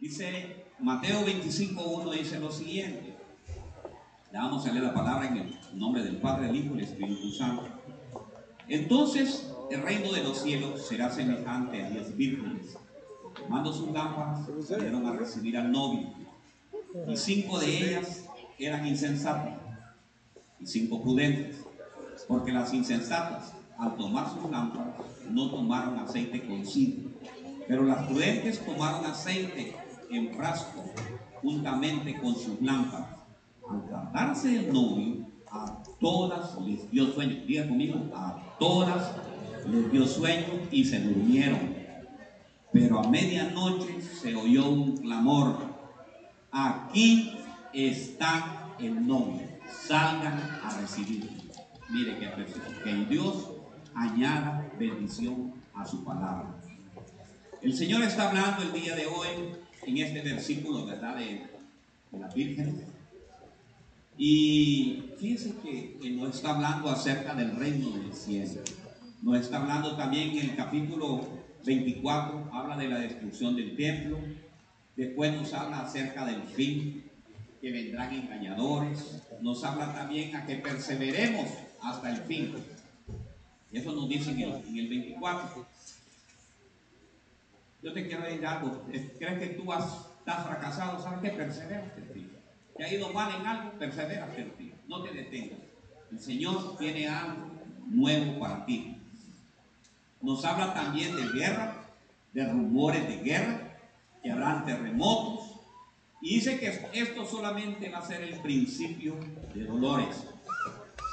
Dice Mateo 25.1 dice lo siguiente. Le vamos a leer la palabra en el nombre del Padre, del Hijo y del Espíritu Santo. Entonces el reino de los cielos será semejante a diez vírgenes. Tomando sus lámparas, salieron a recibir al novio. Y cinco de ellas eran insensatas y cinco prudentes. Porque las insensatas, al tomar sus lámparas, no tomaron aceite consigo. Pero las prudentes tomaron aceite en frasco juntamente con sus lámparas. Al tratarse el novio, a todas les dio sueño. Diga conmigo, a todas les dio sueño y se durmieron. Pero a medianoche se oyó un clamor. Aquí está el novio. Salgan a recibirlo. Mire qué precioso. Que Dios añada bendición a su palabra. El Señor está hablando el día de hoy en este versículo, ¿verdad? De, de la Virgen. Y fíjense que, nos está hablando acerca del reino del cielo. Nos está hablando también en el capítulo 24, habla de la destrucción del templo. Después nos habla acerca del fin, que vendrán engañadores. Nos habla también a que perseveremos hasta el fin. Eso nos dice en el 24. Yo te quiero decir algo. ¿Crees que tú has, estás fracasado? ¿Sabes qué? Perseveras hasta el fin. ¿Te ha ido mal en algo? Persevera hasta el fin. No te detengas. El Señor tiene algo nuevo para ti. Nos habla también de guerra, de rumores de guerra, que habrán terremotos. Y dice que esto solamente va a ser el principio de dolores.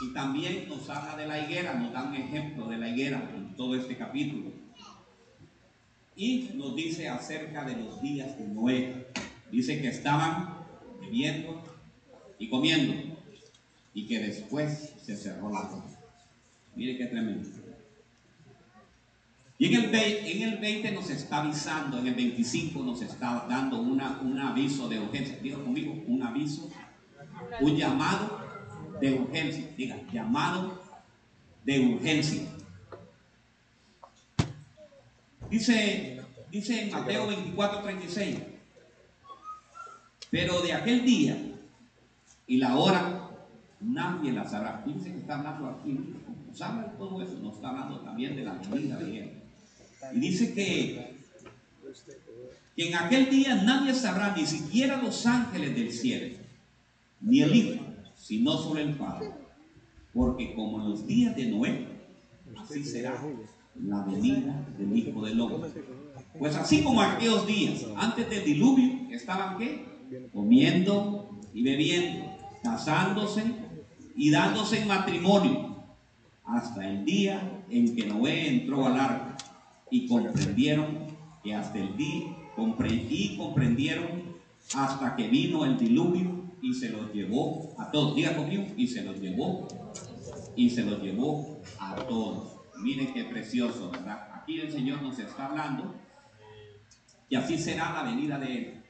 Y también nos habla de la higuera, nos da un ejemplo de la higuera en todo este capítulo. Y nos dice acerca de los días de Noé. Dice que estaban bebiendo y comiendo y que después se cerró la boca. Mire qué tremendo. Y en el, 20, en el 20 nos está avisando, en el 25 nos está dando una, un aviso de urgencia. Diga conmigo, un aviso, un llamado de urgencia. Diga, llamado de urgencia. Dice, dice en Mateo 24, 36. Pero de aquel día y la hora nadie la sabrá. Fíjense que está hablando aquí, habla de todo eso, nos está hablando también de la venida de él. Y dice que, que en aquel día nadie sabrá, ni siquiera los ángeles del cielo, ni el Hijo, sino solo el Padre. Porque como en los días de Noé, así será la venida del Hijo del Hombre. Pues así como aquellos días, antes del diluvio, estaban qué? Comiendo y bebiendo, casándose y dándose en matrimonio, hasta el día en que Noé entró al arca y comprendieron que hasta el día y comprendieron hasta que vino el diluvio y se los llevó a todos. Diga conmigo, y se los llevó y se los llevó a todos. Miren qué precioso, ¿verdad? Aquí el Señor nos está hablando y así será la venida de Él.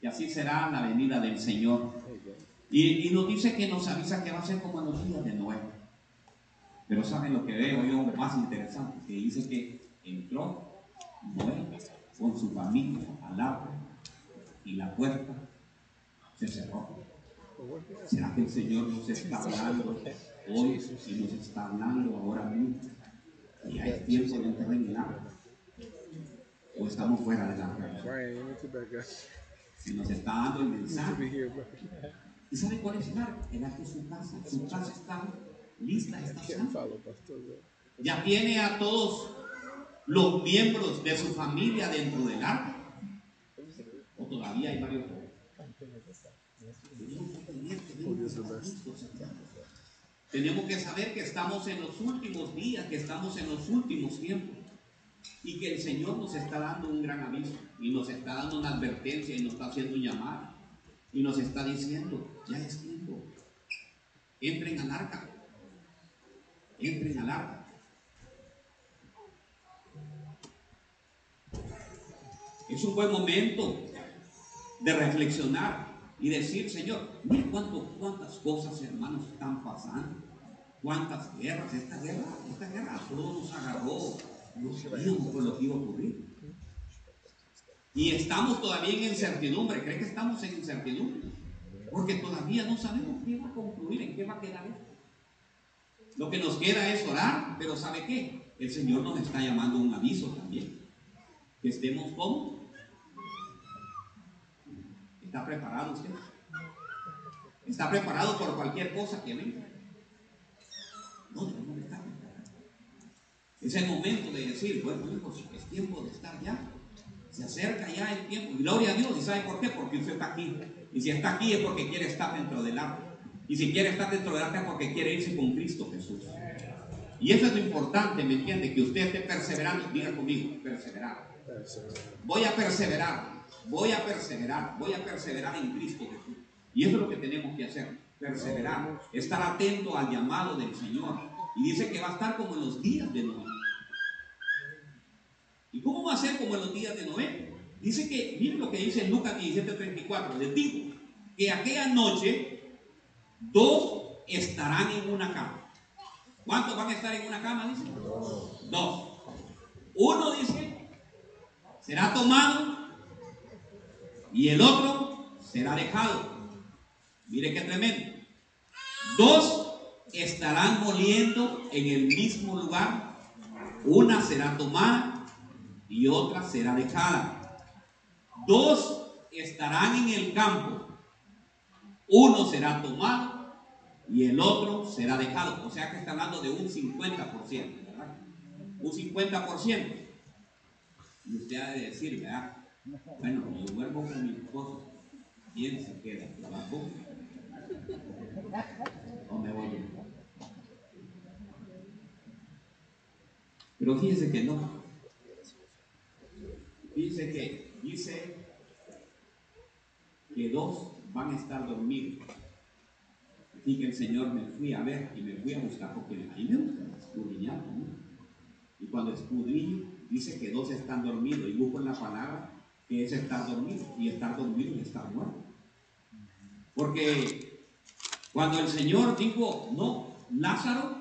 Y así será la venida del Señor. Y, nos dice que nos avisa que va a ser como en los días de Noé. Pero ¿saben lo que veo yo más interesante? Que dice que entró Noé con su familia al arca y la puerta se cerró. ¿Será que el Señor nos está hablando hoy y nos está hablando ahora mismo? Y hay tiempo de entrar en el arca. O estamos fuera del arca. Si nos está dando el mensaje. ¿Y sabe cuál es el arca? El arca es su casa. Su casa está lista, está sana. Ya tiene a todos los miembros de su familia dentro del arca. O todavía hay varios. Tenemos que saber que estamos en los últimos días, que estamos en los últimos tiempos y que el Señor nos está dando un gran aviso y nos está dando una advertencia y nos está haciendo un llamado y nos está diciendo, ya es tiempo, entren al arca, entren al arca. Es un buen momento de reflexionar y decir, Señor, mira cuántas cosas, hermanos, están pasando. Cuántas guerras, esta guerra, esta guerra a todos nos agarró. No sabíamos por lo que iba a ocurrir. Y estamos todavía en incertidumbre. ¿Cree que estamos en incertidumbre? Porque todavía no sabemos qué va a concluir, en qué va a quedar esto. Lo que nos queda es orar, pero ¿sabe qué? El Señor nos está llamando un aviso también. Que estemos como. ¿Está preparado usted? ¿Está preparado por cualquier cosa que venga? No, debemos estar preparados. Es el momento de decir, bueno, hijos, es tiempo de estar ya. Se acerca ya el tiempo. Y gloria a Dios. ¿Y sabe por qué? Porque usted está aquí. Y si está aquí es porque quiere estar dentro del arca. Y si quiere estar dentro del arca es porque quiere irse con Cristo Jesús. Y eso es lo importante, ¿me entiende? Que usted esté perseverando. Diga conmigo, perseverar. Voy a perseverar. Voy a perseverar. Voy a perseverar en Cristo Jesús. Y eso es lo que tenemos que hacer. Perseverar. Estar atento al llamado del Señor. Y dice que va a estar como en los días de Noé. ¿Y cómo va a ser como en los días de Noé? Dice que, miren lo que dice en Lucas 17:34, les digo que aquella noche dos estarán en una cama. ¿Cuántos van a estar en una cama? Dice. Dos. Uno dice, será tomado y el otro será dejado. Mire qué tremendo. Dos estarán moliendo en el mismo lugar. Una será tomada y otra será dejada. Dos estarán en el campo. Uno será tomado y el otro será dejado. O sea que está hablando de un 50%, ¿verdad? Un 50%. Y usted ha de decir, ¿verdad? Bueno, yo duermo con mi esposo. ¿Quién se queda? ¿Trabajo? ¿O me voy Pero fíjese que no. Fíjese que dice que dos van a estar dormidos. Así que el Señor me fui a ver y me fui a buscar, porque a me gusta escudriñar. Y cuando escudriño, dice que dos están dormidos. Y busco en la palabra es estar dormido. Y estar dormido es estar muerto. Porque cuando el Señor dijo, no, Lázaro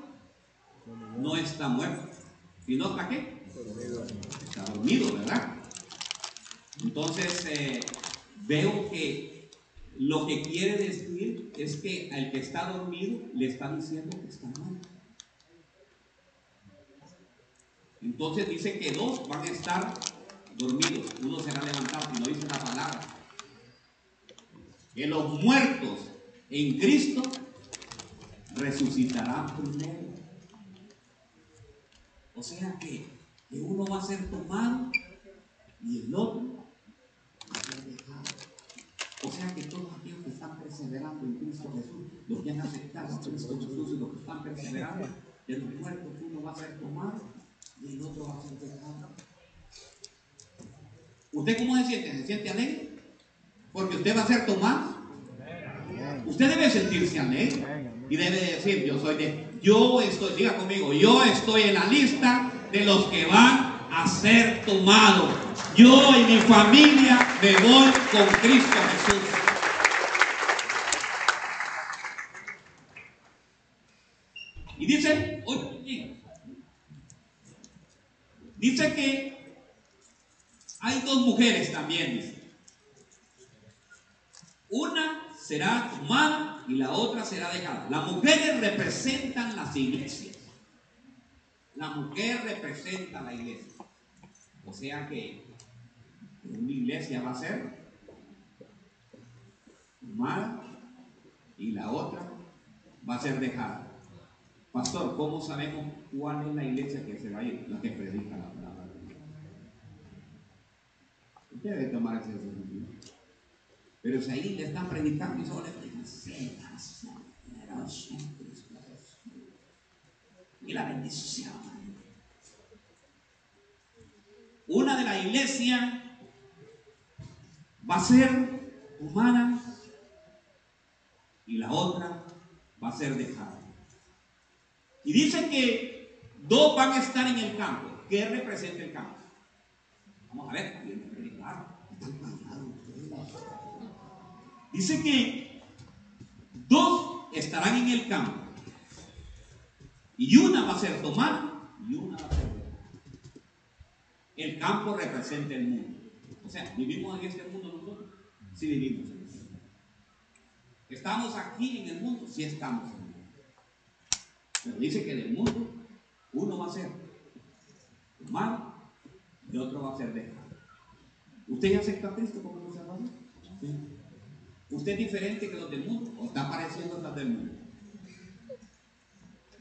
no está muerto, sino está qué? Está dormido, ¿verdad? Entonces, eh, veo que lo que quiere decir es que al que está dormido le está diciendo que está muerto. Entonces dice que dos van a estar dormidos, uno será levantado, y no dice la palabra. Que los muertos en Cristo resucitarán primero. O sea que, que uno va a ser tomado y el otro va a ser dejado. O sea que todos aquellos que están perseverando en Cristo Jesús, los que han aceptado a Cristo Jesús y los que están perseverando, de los muertos uno va a ser tomado y el otro va a ser dejado. ¿Usted cómo se siente? ¿Se siente alegre? Porque usted va a ser tomado. Usted debe sentirse alegre y debe decir, yo soy de, yo estoy, diga conmigo, yo estoy en la lista de los que van a ser tomados. Yo y mi familia me voy con Cristo Jesús. Y dice, oye, dice que hay dos mujeres también. Una será tomada y la otra será dejada. Las mujeres representan las iglesias. La mujer representa la iglesia. O sea que una iglesia va a ser tomada y la otra va a ser dejada. Pastor, ¿cómo sabemos cuál es la iglesia que se va a ir? La que predica la palabra. Debe tomar. Pero si ahí le están predicando y solo le predican, y la bendición. Una de la iglesia va a ser humana y la otra va a ser dejada. Y dice que dos van a estar en el campo. ¿Qué representa el campo? Vamos a ver, Dice que dos estarán en el campo. Y una va a ser tomada y una va a ser. El campo representa el mundo. O sea, ¿vivimos en este mundo nosotros? Sí vivimos en este mundo. ¿Estamos aquí en el mundo? Sí estamos en el mundo. Pero dice que del mundo uno va a ser malo y otro va a ser dejado. ¿Usted ya acepta a Cristo como su Salvador? Sí. ¿Usted es diferente que los del mundo o está pareciendo a los del mundo?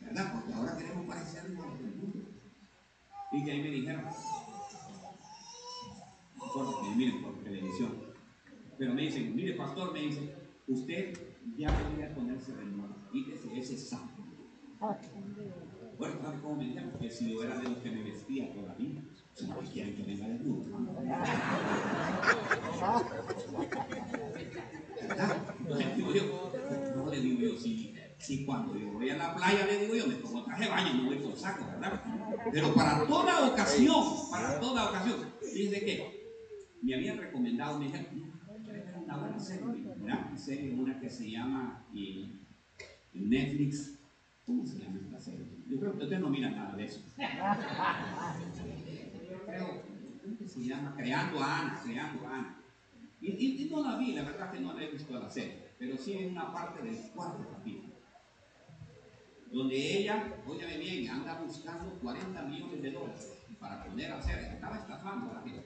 ¿Verdad? Porque ahora queremos parecernos a los del mundo. Y que ahí me dijeron, porque miren por televisión, pero me dicen, mire pastor, me dice, usted ya debería ponerse de nuevo, quítese ese saco. Bueno, ¿sabe cómo me dijeron? Que si yo era de los que me vestía todavía, si no quieren que venga. ¿Verdad? Entonces digo yo, no le digo yo, si, si cuando yo voy a la playa le digo yo, me pongo traje de baño, no voy con saco, ¿verdad? Pero para toda ocasión, para toda ocasión, dice que me habían recomendado, me dijeron, una buena serie, una serie, una que se llama eh, Netflix, ¿cómo se llama esta serie? Yo creo que ustedes no miran nada de eso. Yo creo que se llama Creando a Ana, Creando a Ana. Y, y, y, no la vi, la verdad que no la he visto la serie, pero sí en una parte del cuarto capítulo, donde ella, óyame bien, anda buscando 40 millones de dólares para poder hacer, estaba estafando a la gente.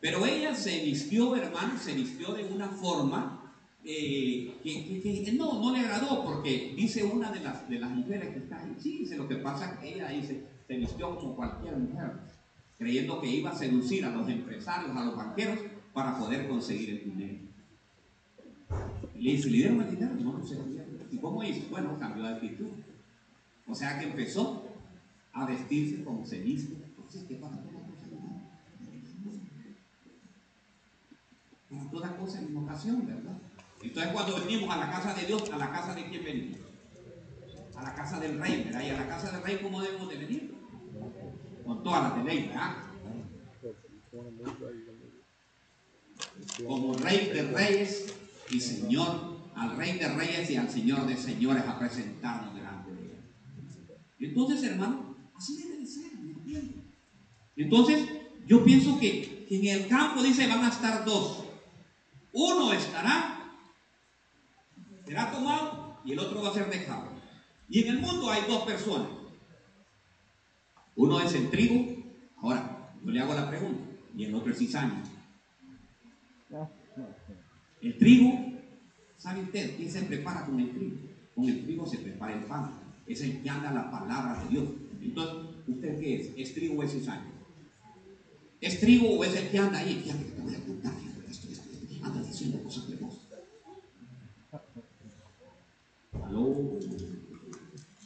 Pero ella se vistió, hermano, se vistió de una forma eh, que, que, que, no, no le agradó, porque dice una de las, de las mujeres que está ahí, sí, dice, lo que pasa es que ella dice, se vistió como cualquier mujer, creyendo que iba a seducir a los empresarios, a los banqueros, para poder conseguir el dinero. Y le dice, ¿le dieron el dinero? No, lo dieron. ¿Y cómo hizo? Bueno, cambió de actitud. O sea que empezó a vestirse como se viste. Entonces, ¿qué pasa? Para toda cosa en ocasión, ¿verdad? Entonces cuando venimos a la casa de Dios, ¿a la casa de quién venimos? A la casa del rey, ¿verdad? Y a la casa del rey, ¿cómo debemos de venir? Con todas las de ley, ¿verdad? Como rey de reyes y señor, al rey de reyes y al señor de señores a presentarnos delante de él. Entonces, hermano, así debe de ser, ¿me entiendes? Entonces, yo pienso que en el campo dice van a estar dos. Uno estará, será tomado y el otro va a ser dejado. Y en el mundo hay dos personas. Uno es el trigo, ahora yo le hago la pregunta, y el otro es cizaña. El trigo, ¿sabe usted quién se prepara con el trigo? Con el trigo se prepara el pan. Es el que anda la palabra de Dios. Entonces, ¿usted qué es? ¿Es trigo o es cizaña? ¿Es trigo o es el que anda ahí? Fíjate que te voy a contar, esto, esto, esto. Anda diciendo cosas vos. ¿Aló?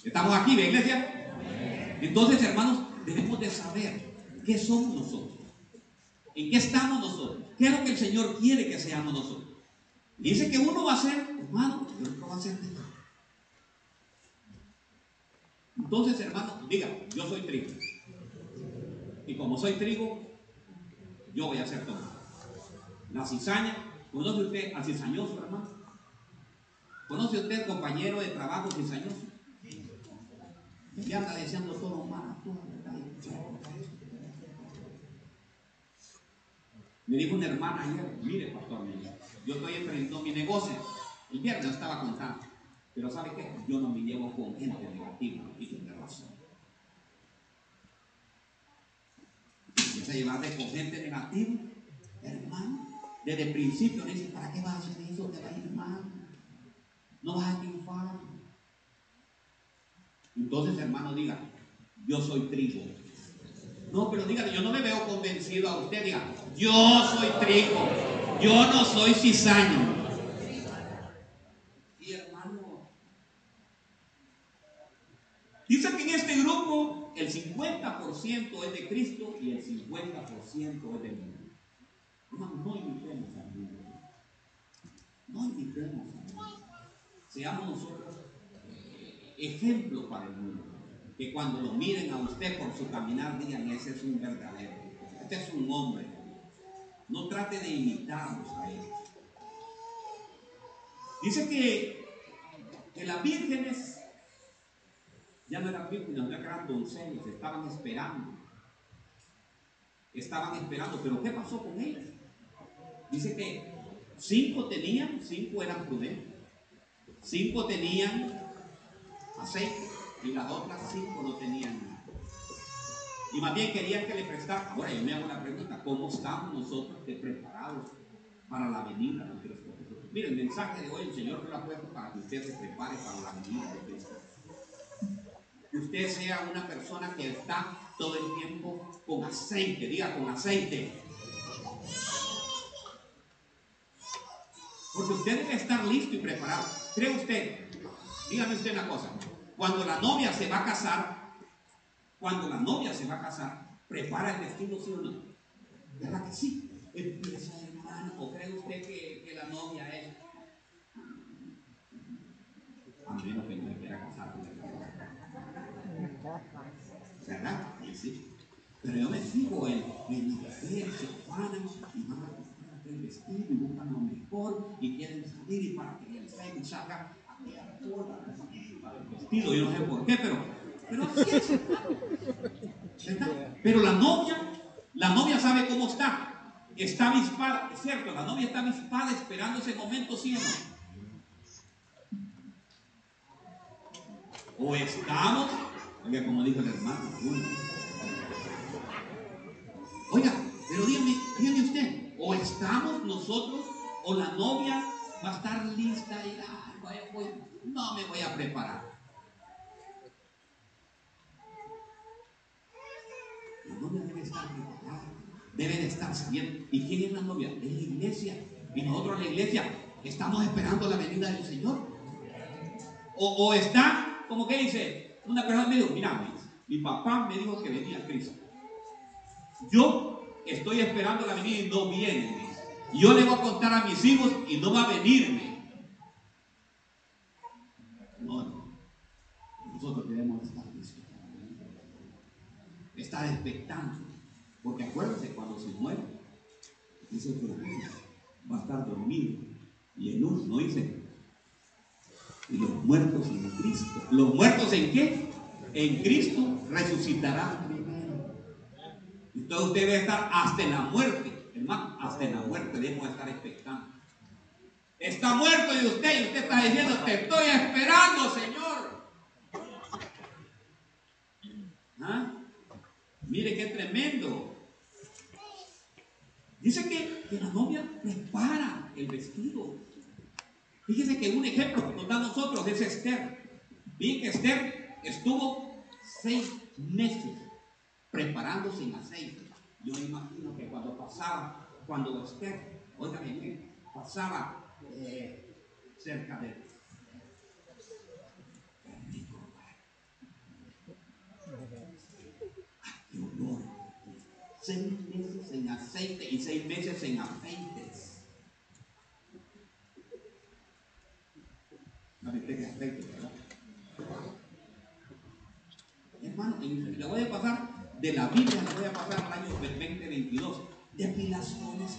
¿Estamos aquí, de iglesia? Entonces, hermanos, debemos de saber qué somos nosotros. ¿En qué estamos nosotros? ¿Qué es lo que el Señor quiere que seamos nosotros? Dice que uno va a ser humano y otro va a ser dejado. Entonces, hermano, diga, yo soy trigo. Y como soy trigo, yo voy a ser todo. La cizaña, ¿conoce usted al cizañoso, hermano? ¿Conoce usted compañero de trabajo cizañoso? Que anda deseando todo mal, todo verdad. Me dijo una hermana ayer, mire pastor, yo estoy emprendiendo mi negocio. El viernes estaba contando. Pero ¿sabe qué? Yo no me llevo con gente negativa y tiene razón. Empieza a llevarte con gente negativa, hermano. Desde el principio le dice, ¿para qué vas a hacer eso? Te va a ir mal. No vas a triunfar. Entonces, hermano, diga, yo soy trigo. No, pero dígale, yo no le veo convencido a usted. Diga, yo soy trigo. Yo no soy cizaño. Y hermano, dice que en este grupo el 50% es de Cristo y el 50% es del mundo. Hermano, no imitemos al mundo. No imitemos al mundo. Seamos nosotros ejemplo para el mundo. Que cuando lo miren a usted por su caminar digan, ese es un verdadero. Este es un hombre. No trate de imitarlos a ellos. Dice que, que las vírgenes ya no eran vírgenes, no eran doncellas, estaban esperando estaban esperando. Pero ¿qué pasó con ellos? Dice que cinco tenían, cinco eran prudentes. Cinco tenían aceite y las otras cinco no tenían nada. Y más bien querían que le prestara. Ahora yo me hago la pregunta, ¿cómo estamos nosotros preparados para la venida de Cristo Mire, el mensaje de hoy el Señor me lo ha puesto para que usted se prepare para la venida de Cristo. Que usted sea una persona que está todo el tiempo con aceite, diga con aceite. Porque usted debe estar listo y preparado. ¿Cree usted? Dígame usted una cosa. Cuando la novia se va a casar, cuando la novia se va a casar, prepara el vestido, ¿sí o no? ¿Verdad que sí? Empieza, hermano. ¿O cree usted que, la novia es? A menos que no le quiera casar ¿Verdad? Sí. Pero yo me fijo en, mujeres se y van a vestido buscan lo mejor y quieren salir y para que el Facebook salga a toda el Yo no sé por qué, pero, pero así es. ¿Verdad? Pero la novia, la novia sabe cómo está. Está avispada, es cierto, la novia está avispada esperando ese momento, ¿sí o no? O estamos, oiga, como dijo el hermano, Oiga, pero dígame, dígame usted, o estamos nosotros, o la novia va a estar lista y no me voy a preparar. La novia debe estar preparada, debe de estar bien. ¿Y quién es la novia? Es la iglesia. Y nosotros la iglesia estamos esperando la venida del Señor. O, o está, como que dice, una persona me dijo, mira, mi papá me dijo que venía Cristo. Yo estoy esperando la venida y no viene. Yo le voy a contar a mis hijos y no va a venirme. No, no. Nosotros debemos estar. Estar expectantes. Porque acuérdense, cuando se muere, dice que va a estar dormido. Y el uno no dice. Y los muertos en Cristo. ¿Los muertos en qué? En Cristo resucitarán entonces usted debe estar hasta en la muerte, hermano, hasta en la muerte debemos estar expectando. Está muerto de usted y usted está diciendo, te estoy esperando, Señor. ¿Ah? Mire qué tremendo. Dice que, que, la novia prepara el vestido. Fíjese que un ejemplo que nos da nosotros es Esther. Vi que Esther estuvo seis meses preparándose en aceite. Yo imagino que cuando pasaba, cuando Esther, oiga bien, pasaba eh, cerca de qué olor. Seis meses en aceite y seis meses en aceites. No me aceite, ¿verdad? Hermano, le voy a pasar de la Biblia, le voy a pasar al año 2022, depilaciones.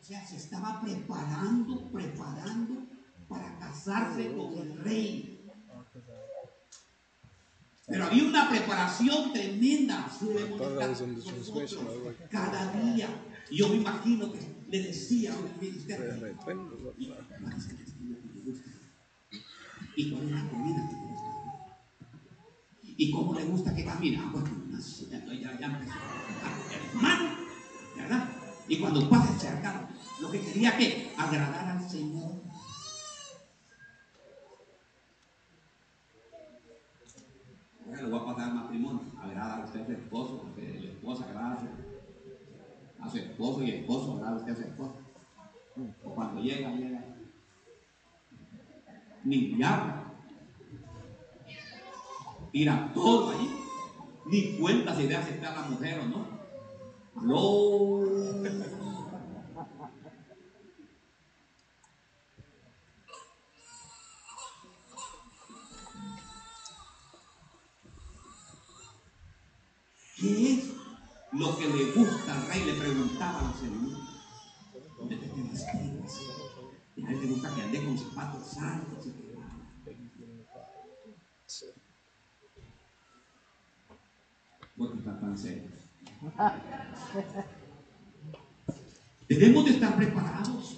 O sea, se estaba preparando, preparando para casarse con el rey. Pero había una preparación tremenda. Cada día. Y yo me imagino que le decía a un ministerio. Y con una comida que ¿Y cómo le gusta que camine? Ah, bueno, ya, ya. Hermano, ¿verdad? Y cuando pasa cerca, lo que quería que agradar al Señor. Ahora le voy a pasar al matrimonio. Agrada a usted a su esposo, porque la esposa agrada a su, esposo y el esposo a usted a su esposa. O cuando llega, llega. Ni diablo tira todo ahí. Ni cuenta si debe aceptar a la mujer o no. Aló. ¿Qué es lo que le gusta al rey? Le preguntaba a los enemigos. ¿Dónde te quedas? A él le gusta que ande con zapatos altos porque están tan serios. Debemos de estar preparados.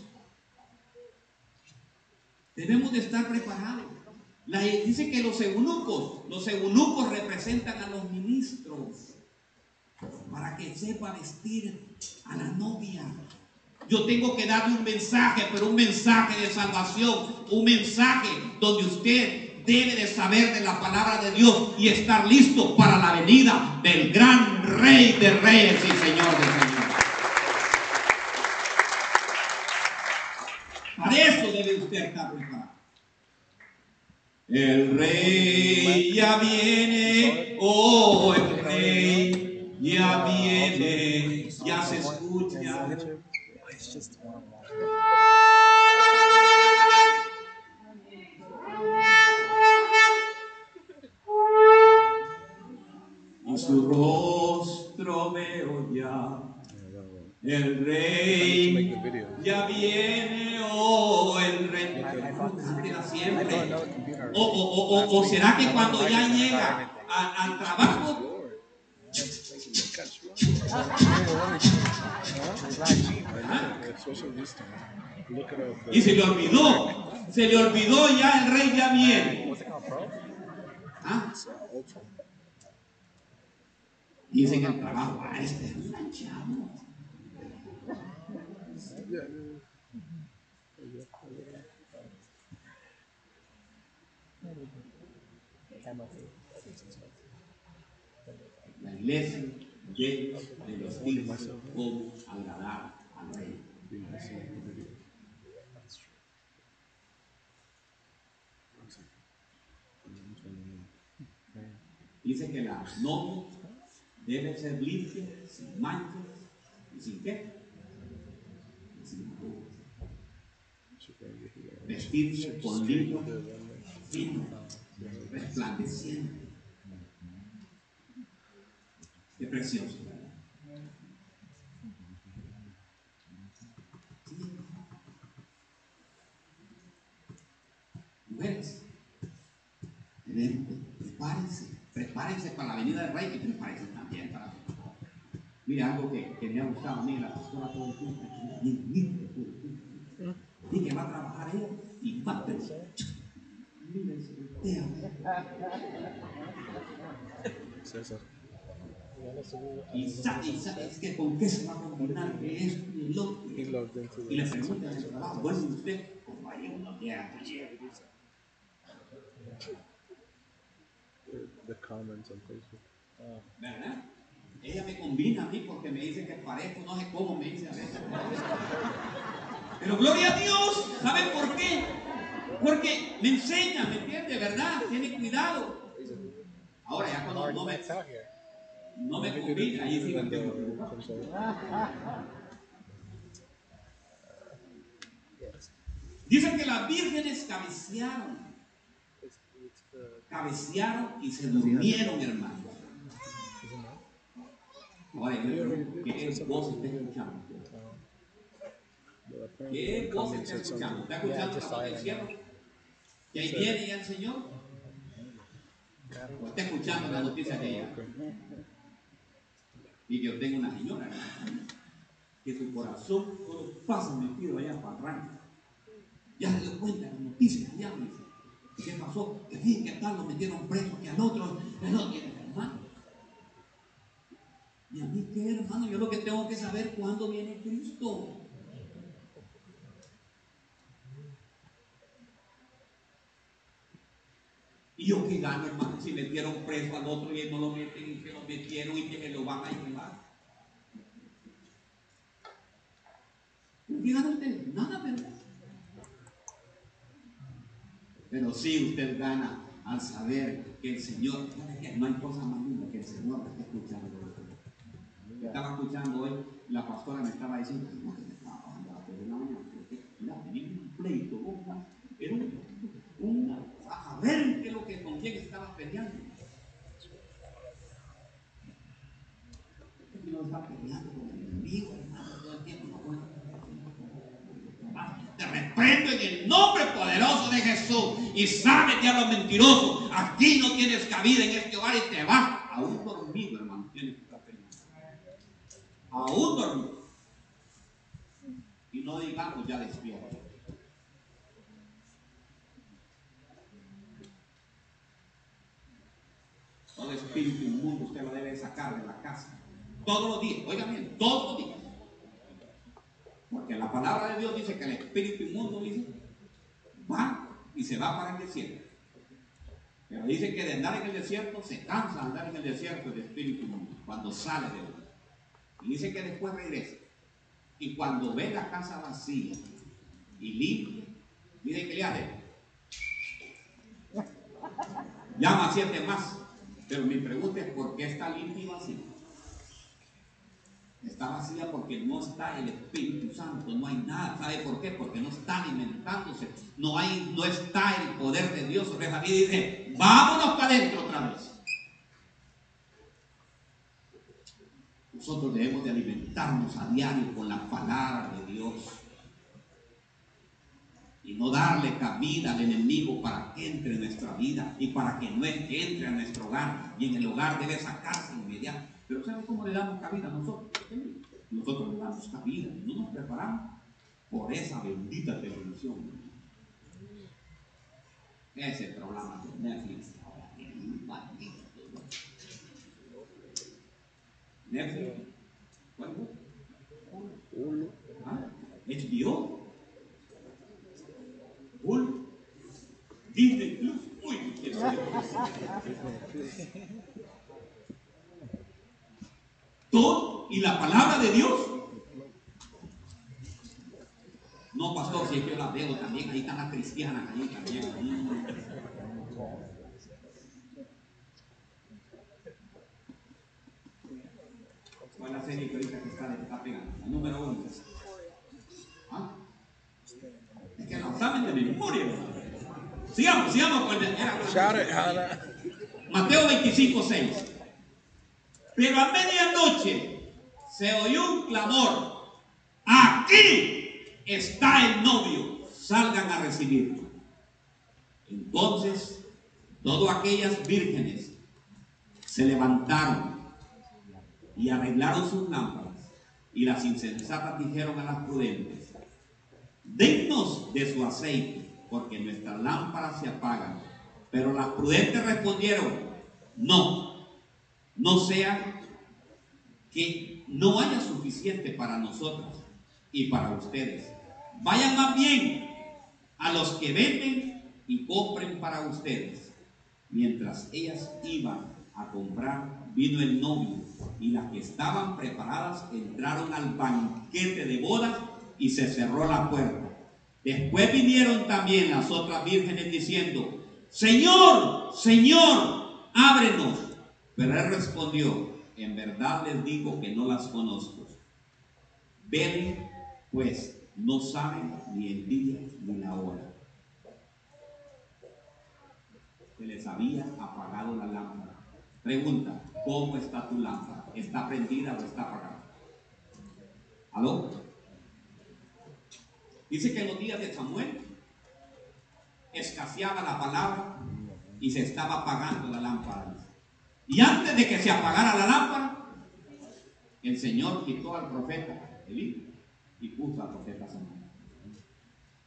Debemos de estar preparados. dice que los eunucos, los eunucos representan a los ministros para que sepa vestir a la novia. Yo tengo que darle un mensaje, pero un mensaje de salvación, un mensaje donde usted debe de saber de la palabra de Dios y estar listo para la venida del gran Rey de Reyes y Señor de Señores. Para eso debe usted estar preparado. El rey ya viene, oh el rey ya viene, ya se escucha. Y su rostro veo ya. El rey ya viene, oh, el rey. Siempre. O, o, o, o, será que cuando ya llega al trabajo y se le olvidó, se le olvidó ya el rey ya viene. ¿Ah? Y dicen el trabajo, ah, este es La iglesia de, de vestirse como agradar al rey. Dice que la novia debe ser limpia, sin manchas y sin qué? Vestirse con lino fino, resplandeciente. Precioso, Mujeres, prepárense, prepárense para la venida del rey y prepárense también para Mira, algo que, que, me ha gustado a mí, la pastora todo el tiempo, y que va a trabajar ella y va a pensar. César. Y sabe, es que con qué se va a combinar que y el otro. Y le pregunta en el trabajo, bueno, usted, como hay uno que The comments on Facebook. ¿Verdad? Ella me combina a mí porque me dice que parezco, no sé cómo me dice a veces. Pero gloria a Dios, ¿saben por qué? Porque me enseña, ¿me entiende? ¿Verdad? Tiene cuidado. Ahora ya cuando no me, no me combina, ahí sí me Dicen que las vírgenes cabecearon. Cabecearon y se durmieron, hermanos. Ahora, ¿qué voz está escuchando? ¿Qué voz está escuchando? ¿Está escuchando la voz del cielo? ¿Que ahí viene ya el Señor? ¿O está escuchando la noticia de ella? Y yo tengo una señora que su corazón todo pasa metido allá para arrancar. Ya se dio cuenta las noticias ya. ¿Qué pasó? Que sí, que tal lo metieron preso, que al otro, el otro, hermano. Y a mí qué, hermano, yo lo que tengo que saber cuándo viene Cristo. Y yo qué gano, hermano, si metieron preso al otro y él no lo meten y que lo metieron y que lo van a llevar. ¿Qué gana usted? Nada, ¿verdad? Pero sí usted gana al saber que el Señor, no hay cosa más linda que el Señor te esté escuchando. Estaba escuchando hoy, la pastora me estaba diciendo, no, que me estaba pasando a la mañana, mira, tenía un pleito, era un, una, a ver lo que, con quién estaba peleando. No está peleando con el enemigo, todo el tiempo, Te reprendo en el nombre poderoso de Jesús y sabes ya lo mentiroso. Aquí no tienes cabida en este hogar y te vas a un dormido, hermano. Tienes que estar peleando. aún dormido. Y no digamos ya despierto. Todo espíritu inmundo usted lo debe sacar de la casa. Todos los días, oigan bien, todos los días. Porque la palabra de Dios dice que el espíritu inmundo dice, va y se va para el desierto. Pero dice que de andar en el desierto se cansa de andar en el desierto el espíritu inmundo cuando sale de él. Y dice que después regresa. Y cuando ve la casa vacía y limpia, mire que le hace. Llama a siete más. Pero mi pregunta es, ¿por qué está limpia y vacía? Está vacía porque no está el Espíritu Santo, no hay nada. ¿Sabe por qué? Porque no está alimentándose. No, hay, no está el poder de Dios. Porque David dice, vámonos para adentro otra vez. Nosotros debemos de alimentarnos a diario con la palabra de Dios. Y no darle cabida al enemigo para que entre en nuestra vida y para que no entre a nuestro hogar. Y en el hogar debe sacarse inmediato. Pero ¿sabe cómo le damos cabida a nosotros? Nosotros le damos cabida, no nos preparamos por esa bendita televisión. Ese programa de Netflix. Netflix. ¿Cuál fue? Hulu. ¿Ah? HBO. Hulu. Disney Plus. Uy, Todo y la palabra de Dios. No, pastor, si es que yo la veo también, ahí están las cristianas, ahí también. ¿Cuál es la serie que ahorita que está, está pegando? La número uno. Es que la saben de memoria. Sigamos, sigamos con el. Mateo 25, 6. Pero a medianoche se oyó un clamor. Aquí está el novio. Salgan a recibirlo. Entonces, todas aquellas vírgenes se levantaron y arreglaron sus lámparas. Y las insensatas dijeron a las prudentes, dennos de su aceite, porque nuestras lámparas se apagan. Pero las prudentes respondieron, no, no sea que no haya suficiente para nosotros y para ustedes. Vayan más bien a los que venden y compren para ustedes. Mientras ellas iban a comprar, vino el novio y las que estaban preparadas entraron al banquete de bodas y se cerró la puerta. Después vinieron también las otras vírgenes diciendo, Señor, Señor, ábrenos. Pero él respondió, en verdad les digo que no las conozco. Ven, pues no saben ni el día ni la hora. Se les había apagado la lámpara. Pregunta, ¿cómo está tu lámpara? ¿Está prendida o está apagada? ¿Aló? Dice que en los días de Samuel escaseaba la palabra y se estaba apagando la lámpara. Y antes de que se apagara la lámpara, el Señor quitó al profeta Elí y puso al profeta Samuel.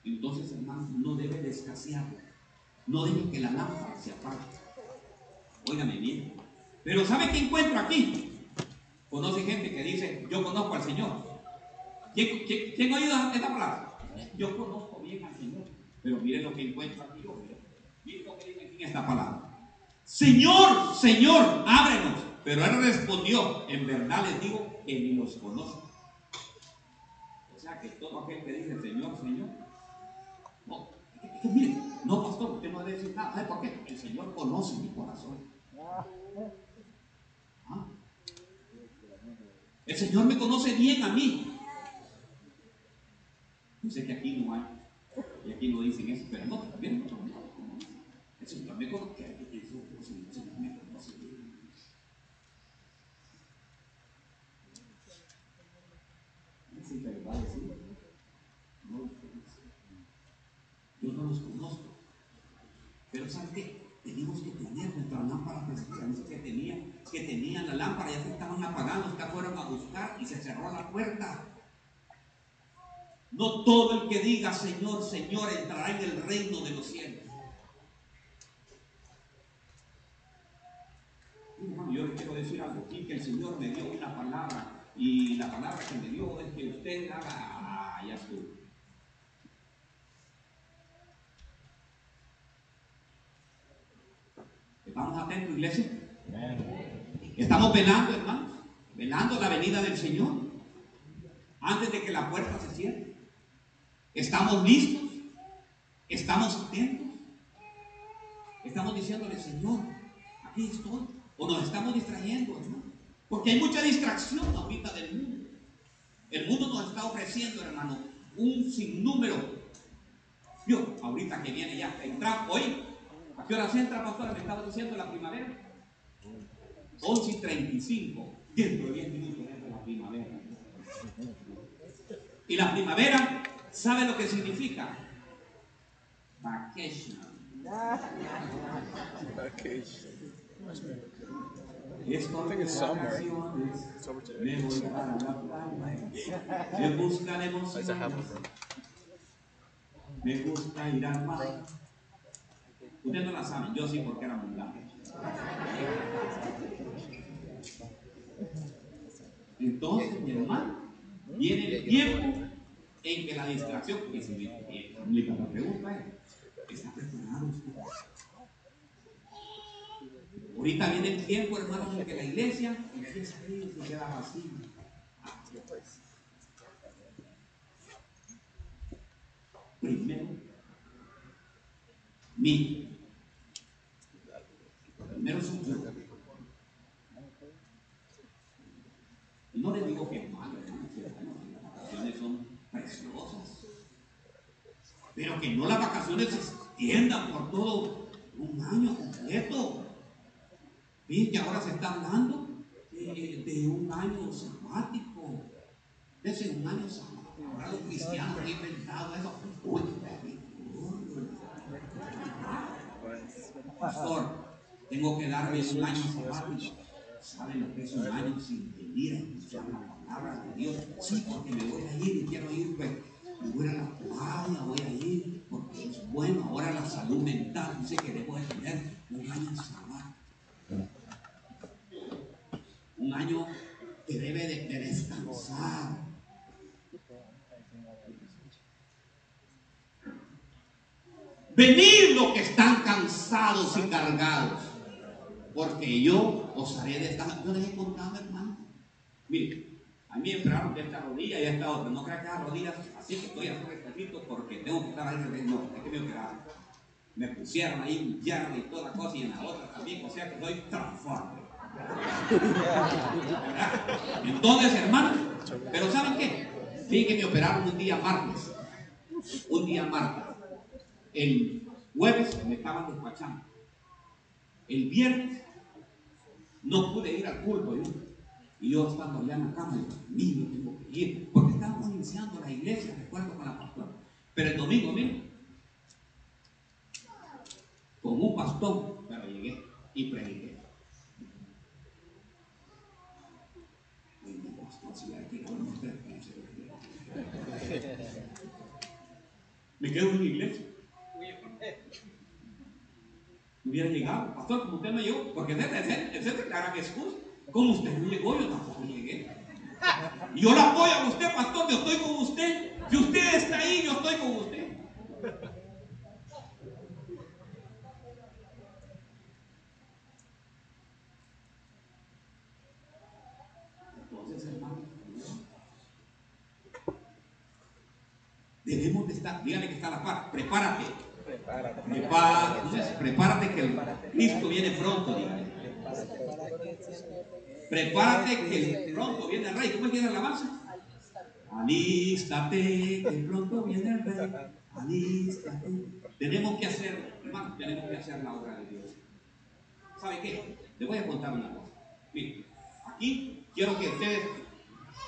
Entonces, hermanos, no debe de escasear. No debe que la lámpara se apague. Óigame bien. Pero ¿sabe qué encuentro aquí? Conoce gente que dice, yo conozco al Señor. ¿Quién, quién, quién ha esta palabra? Yo conozco bien al Señor. Pero miren lo que encuentro aquí yo. Miren, miren lo que dice aquí en esta palabra. Señor, Señor, ábrenos. Pero él respondió, en verdad les digo que ni los conozco. O sea que todo aquel que dice Señor, Señor. No, que, es que mire, no, pastor, usted no debe decir nada. ¿Sabe por qué? El Señor conoce mi corazón. ¿Ah? El Señor me conoce bien a mí. Yo sé que aquí no hay, y aquí no dicen eso, pero no, también no, El Señor me conoce, el Señor me conoce no los conozco. Yo no los conozco. Pero ¿saben qué? Tenemos que tener nuestra lámpara que tenían, que tenían la lámpara, ya se estaban apagando, que fueron a buscar y se cerró la puerta. No todo el que diga Señor, Señor entrará en el reino de los cielos. yo le quiero decir algo aquí, que el Señor me dio una palabra y la palabra que me dio es que usted haga, ya estuvo. ¿Estamos atentos, iglesia? Estamos velando, hermanos, velando la venida del Señor antes de que la puerta se cierre. Estamos listos, estamos atentos, estamos diciéndole, Señor, aquí estoy. O nos estamos distrayendo, hermano. Porque hay mucha distracción ahorita del mundo. El mundo nos está ofreciendo, hermano, un sinnúmero. Yo, ahorita que viene ya, entra hoy. ¿A qué hora se entra, pastora? Me estaba diciendo la primavera. 11 y 35. Dentro de 10 minutos entra la primavera. Y la primavera, ¿sabe lo que significa? Vacation. Vacation. Esto me voy para la playa. Me gusta la emoción. Me gusta ir al mar. Ustedes no la saben, yo sí porque era muy. Entonces, mi hermano, viene el tiempo en que la distracción, porque si me, la pregunta es, ¿está preparado usted? Ahorita viene el tiempo, hermanos, en que la iglesia empieza a ir y queda vacía. Primero, mi. Primero su. Y no le digo que es malo, hermanos, las vacaciones son preciosas. Pero que no las vacaciones se extiendan por todo un año completo. Miren que ahora se está hablando de, un año sabático. De un año sabático. Ahora los cristianos han inventado eso. Pastor, tengo que darme un año sabático. ¿Saben lo que es un año sin venir a escuchar la palabra de Dios? Sí, porque me voy a ir y quiero ir, pues. Voy a la playa, voy a ir, porque es bueno. Ahora la salud mental dice que debo de tener un año sabático un año que debe de, descansar. Venid los que están cansados y cargados, porque yo os haré de esta. Yo les he contado, hermano. Mire, a mí me operaron de esta rodilla y de esta otra. No crean que las rodillas, así que estoy haciendo este porque tengo que estar ahí. No, es que me operaron. Me pusieron ahí un hierro y toda cosa, y en la otra también, o sea que estoy transformado. Entonces, hermano, pero ¿saben qué? Fíjense que me operaron un día martes. Un día martes. El jueves me estaban despachando. El viernes no pude ir al culto. Y yo estando allá en la cama, yo tengo que ir. Porque estábamos iniciando la iglesia, recuerdo con la pastora. Pero el domingo, miren, con un pastor, pero llegué y prediqué. Me quedo en la iglesia. Hubiera llegado, pastor, como usted no llegó, porque ese es declara que excusa. Como usted no llegó, yo tampoco llegué. Y yo la apoyo a usted, pastor, yo estoy con usted. Si usted está ahí, yo estoy con usted. Debemos de estar, dígale que está a la par, prepárate. Prepárate. Prepárate, que el Cristo viene pronto, dígale. Prepárate que pronto viene el rey. ¿Cómo tiene la base? Alístate, que pronto viene el rey. Alístate. Tenemos que hacer, hermano, tenemos que hacer la obra de Dios. ¿Sabe qué? Le voy a contar una cosa. Mire, aquí quiero que ustedes,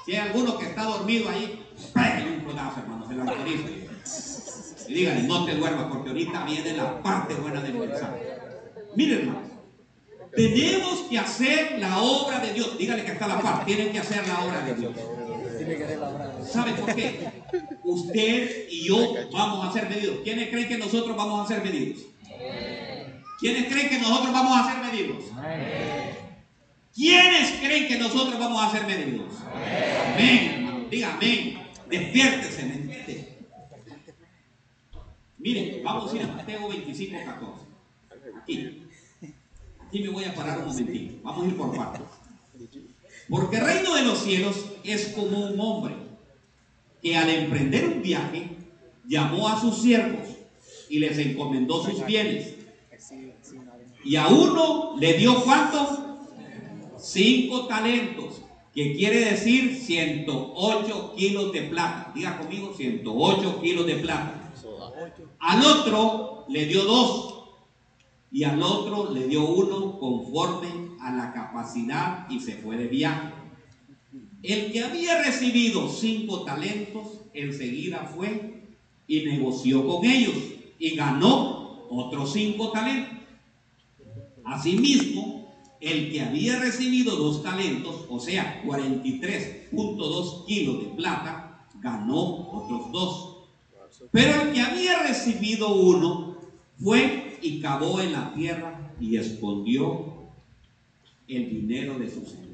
si hay alguno que está dormido ahí, pégale un codazo, hermano, se lo autorizo. Y díganle, no te duermas, porque ahorita viene la parte buena del mensaje. Miren, hermano, Tenemos que hacer la obra de Dios. Dígale que está la par. Tienen que hacer la obra de Dios. ¿Sabe por qué? Usted y yo vamos a ser medidos. ¿Quiénes creen que nosotros vamos a ser medidos? ¿Quiénes creen que nosotros vamos a ser medidos? ¿Quiénes creen que nosotros vamos a ser medidos? Amén, hermano. Diga amén. Despiértese. Miren, vamos a ir a Mateo 25, 14. Aquí. Aquí me voy a parar un momentito. Vamos a ir por partes. Porque el reino de los cielos es como un hombre que al emprender un viaje llamó a sus siervos y les encomendó sus bienes. Y a uno le dio cuánto? Cinco talentos, que quiere decir 108 kilos de plata. Diga conmigo, 108 kilos de plata. Al otro le dio dos y al otro le dio uno conforme a la capacidad y se fue de viaje. El que había recibido cinco talentos enseguida fue y negoció con ellos y ganó otros cinco talentos. Asimismo, el que había recibido dos talentos, o sea, 43.2 kilos de plata, ganó otros dos. Pero el que había recibido uno fue y cavó en la tierra y escondió el dinero de su Señor.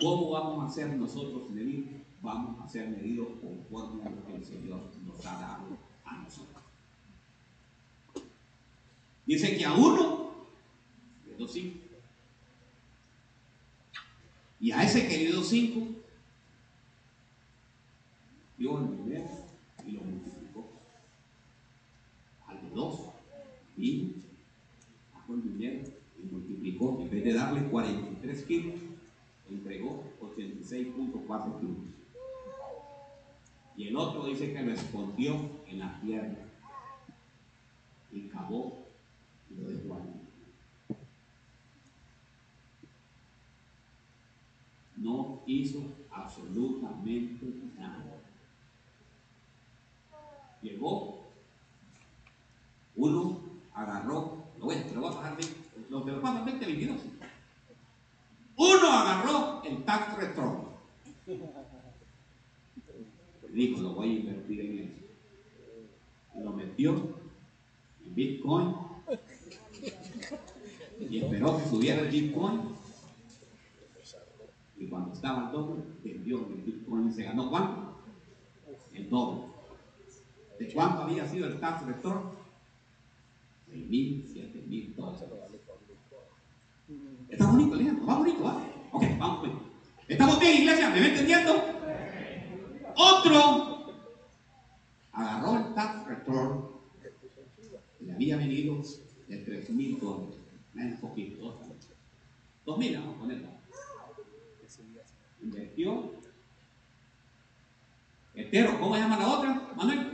¿Cómo vamos a ser nosotros medidos? Vamos a ser medidos conforme a lo que el Señor nos ha dado a nosotros. Dice que a uno dio cinco. Y a ese que le dio cinco, dio el dinero y lo multiplicó. Dos, vino, sacó el dinero y multiplicó. En vez de darle 43 kilos, entregó 86.4 kilos. Y el otro dice que lo escondió en la tierra y cavó y lo dejó ahí. No hizo absolutamente nada. Llegó, uno agarró, lo voy, a pasar bien, los de los pasan 20, 22. Uno agarró el tax return. Dijo, lo voy a invertir en eso. Lo metió en Bitcoin. Y esperó que subiera el Bitcoin. Y cuando estaba el doble, vendió el Bitcoin y se ganó cuánto? El doble. ¿De cuánto había sido el tax return? 6 mil, 7 mil dólares. Está bonito, Leandro, va bonito, va. Ok, vamos bien. ¿Estamos bien, iglesia? ¿Me va entendiendo? Otro agarró el tax return le había venido de 3 mil dólares, menos poquito, 2 mil, vamos a ponerlo. Invirtió. Etero, ¿cómo se llama la otra? Manuel.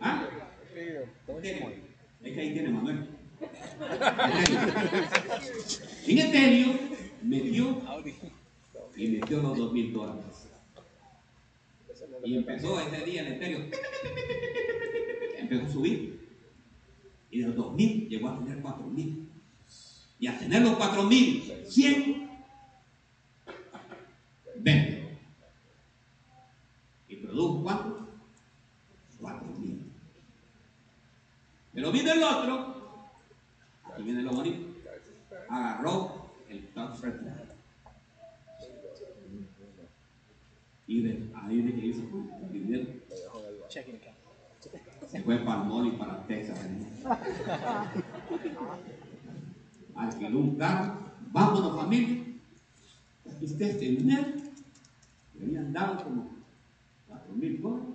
¿Ah? Ethereum. Es que ahí tiene Manuel. En Ethereum metió y metió los dos mil dólares. Y empezó ese día el Ethereum. Empezó a subir. Y de los dos mil llegó a tener cuatro mil. Y a tener los cuatro mil, cien, vende. Y produjo cuánto? Cuatro mil. Pero viene el otro, aquí viene lo bonito, agarró el tax return. Y de ahí de que hizo el dinero, se fue para el mall y para Texas. Alquiló un carro, vámonos familia, este dinero, le habían dado como cuatro mil dólares,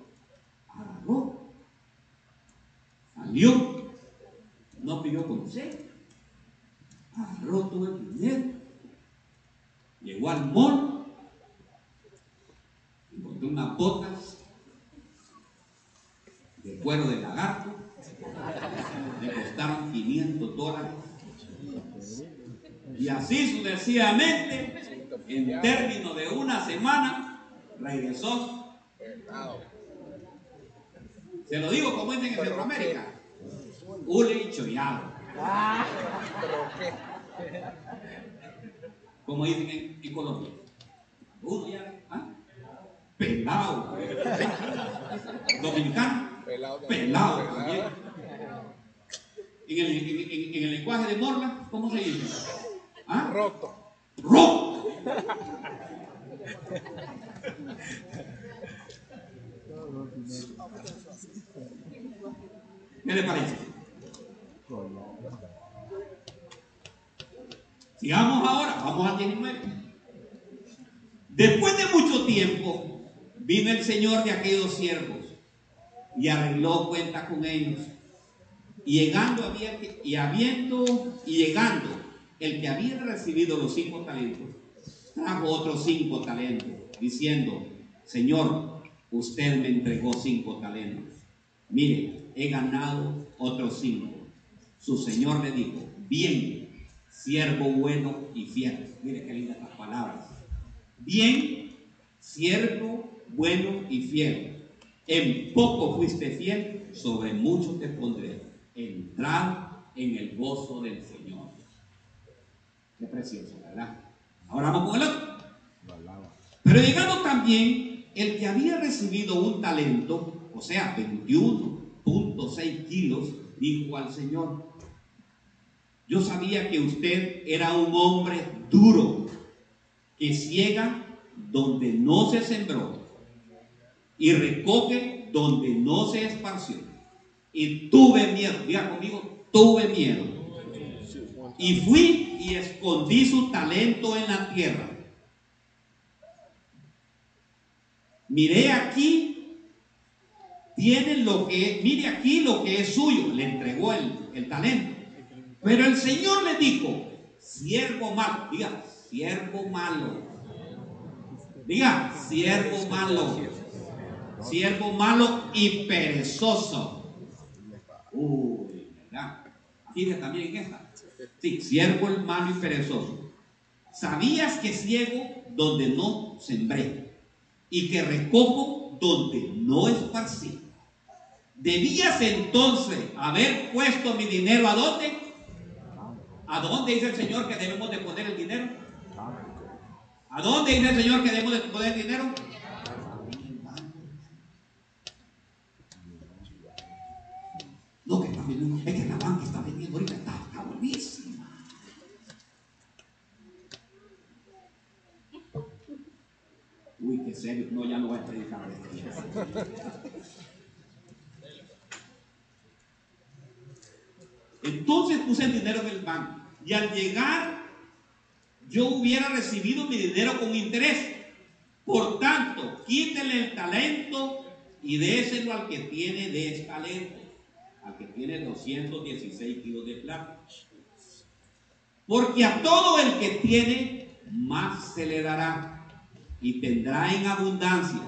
agarró, salió, no pidió consejo, agarró todo el dinero, llegó al mall, encontró unas botas de cuero de lagarto, le costaron 500 dólares. Y así sucesivamente, en términos de una semana, regresó. Se lo digo como dicen en Centroamérica, hule y chollado. Como dicen en, en Colombia. Uno ya, ¿ah? Pelado. Dominicano. Pelado. Pelado también. En el, en- en- en el lenguaje de Morla, ¿cómo se dice? ¿Ah? Roto. ¡Roto! ¿Qué le parece? Sigamos ahora, vamos al 19. Después de mucho tiempo, vino el Señor de aquellos siervos y arregló cuenta con ellos. Y llegando había y habiendo y llegando el que había recibido los cinco talentos, trajo otros cinco talentos, diciendo, Señor, usted me entregó cinco talentos. Mire, he ganado otros cinco. Su Señor le dijo, bien, siervo bueno y fiel. Mire qué lindas las palabras. Bien, siervo bueno y fiel. En poco fuiste fiel, sobre mucho te pondré. Entrad en el gozo del Señor. Qué precioso, ¿verdad? Ahora vamos con el otro. Pero llegado también el que había recibido un talento, o sea, 21.6 kilos, dijo al Señor, yo sabía que usted era un hombre duro, que ciega donde no se sembró y recoge donde no se esparció. Y tuve miedo, diga conmigo, tuve miedo. Y fui y escondí su talento en la tierra. Miré aquí, tiene lo que, mire aquí lo que es suyo, le entregó el, el talento. Pero el Señor le dijo, siervo malo, diga, siervo malo. Diga, siervo malo. Siervo malo y perezoso. Uy, ¿verdad? Fíjate también en esta. Sí, siervo malo y perezoso. ¿Sabías que ciego donde no sembré y que recojo donde no esparcí? ¿Debías entonces haber puesto mi dinero a dónde? ¿A dónde dice el Señor que debemos de poner el dinero? ¿A dónde dice el Señor que debemos de poner el dinero? No, que está vendiendo, es que la banca está vendiendo ahorita, está, está buenísima. Qué serio, no, ya no voy a predicar. Entonces puse el dinero en el banco y al llegar yo hubiera recibido mi dinero con interés. Por tanto, quítele el talento y déselo al que tiene destalento, al que tiene 216 kilos de plata. Porque a todo el que tiene, más se le dará y tendrá en abundancia.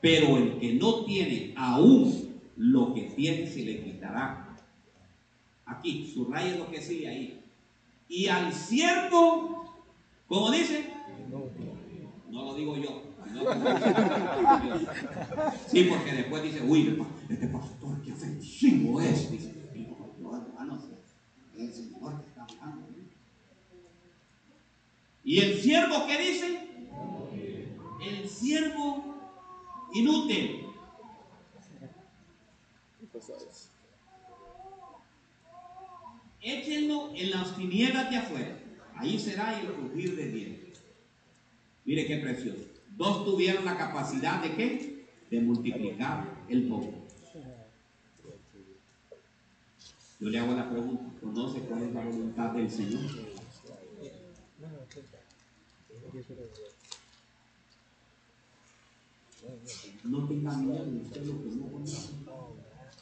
Pero el que no tiene, aún lo que tiene se le quitará. Aquí, subraya lo que sigue ahí. Y al siervo, como dice, no lo digo yo. que- Sí, porque después dice, uy, este pastor qué ofensivo es. Dice, "No, no, el Señor que está hablando. ¿Y el siervo qué dice? El siervo inútil. Échenlo en las tinieblas de afuera. Ahí será el crujir de dientes. Mire qué precioso. Dos tuvieron la capacidad de qué? De multiplicar el poco. Yo le hago la pregunta, ¿conoce cuál es la voluntad del Señor? No tenga miedo de usted lo que no conoce.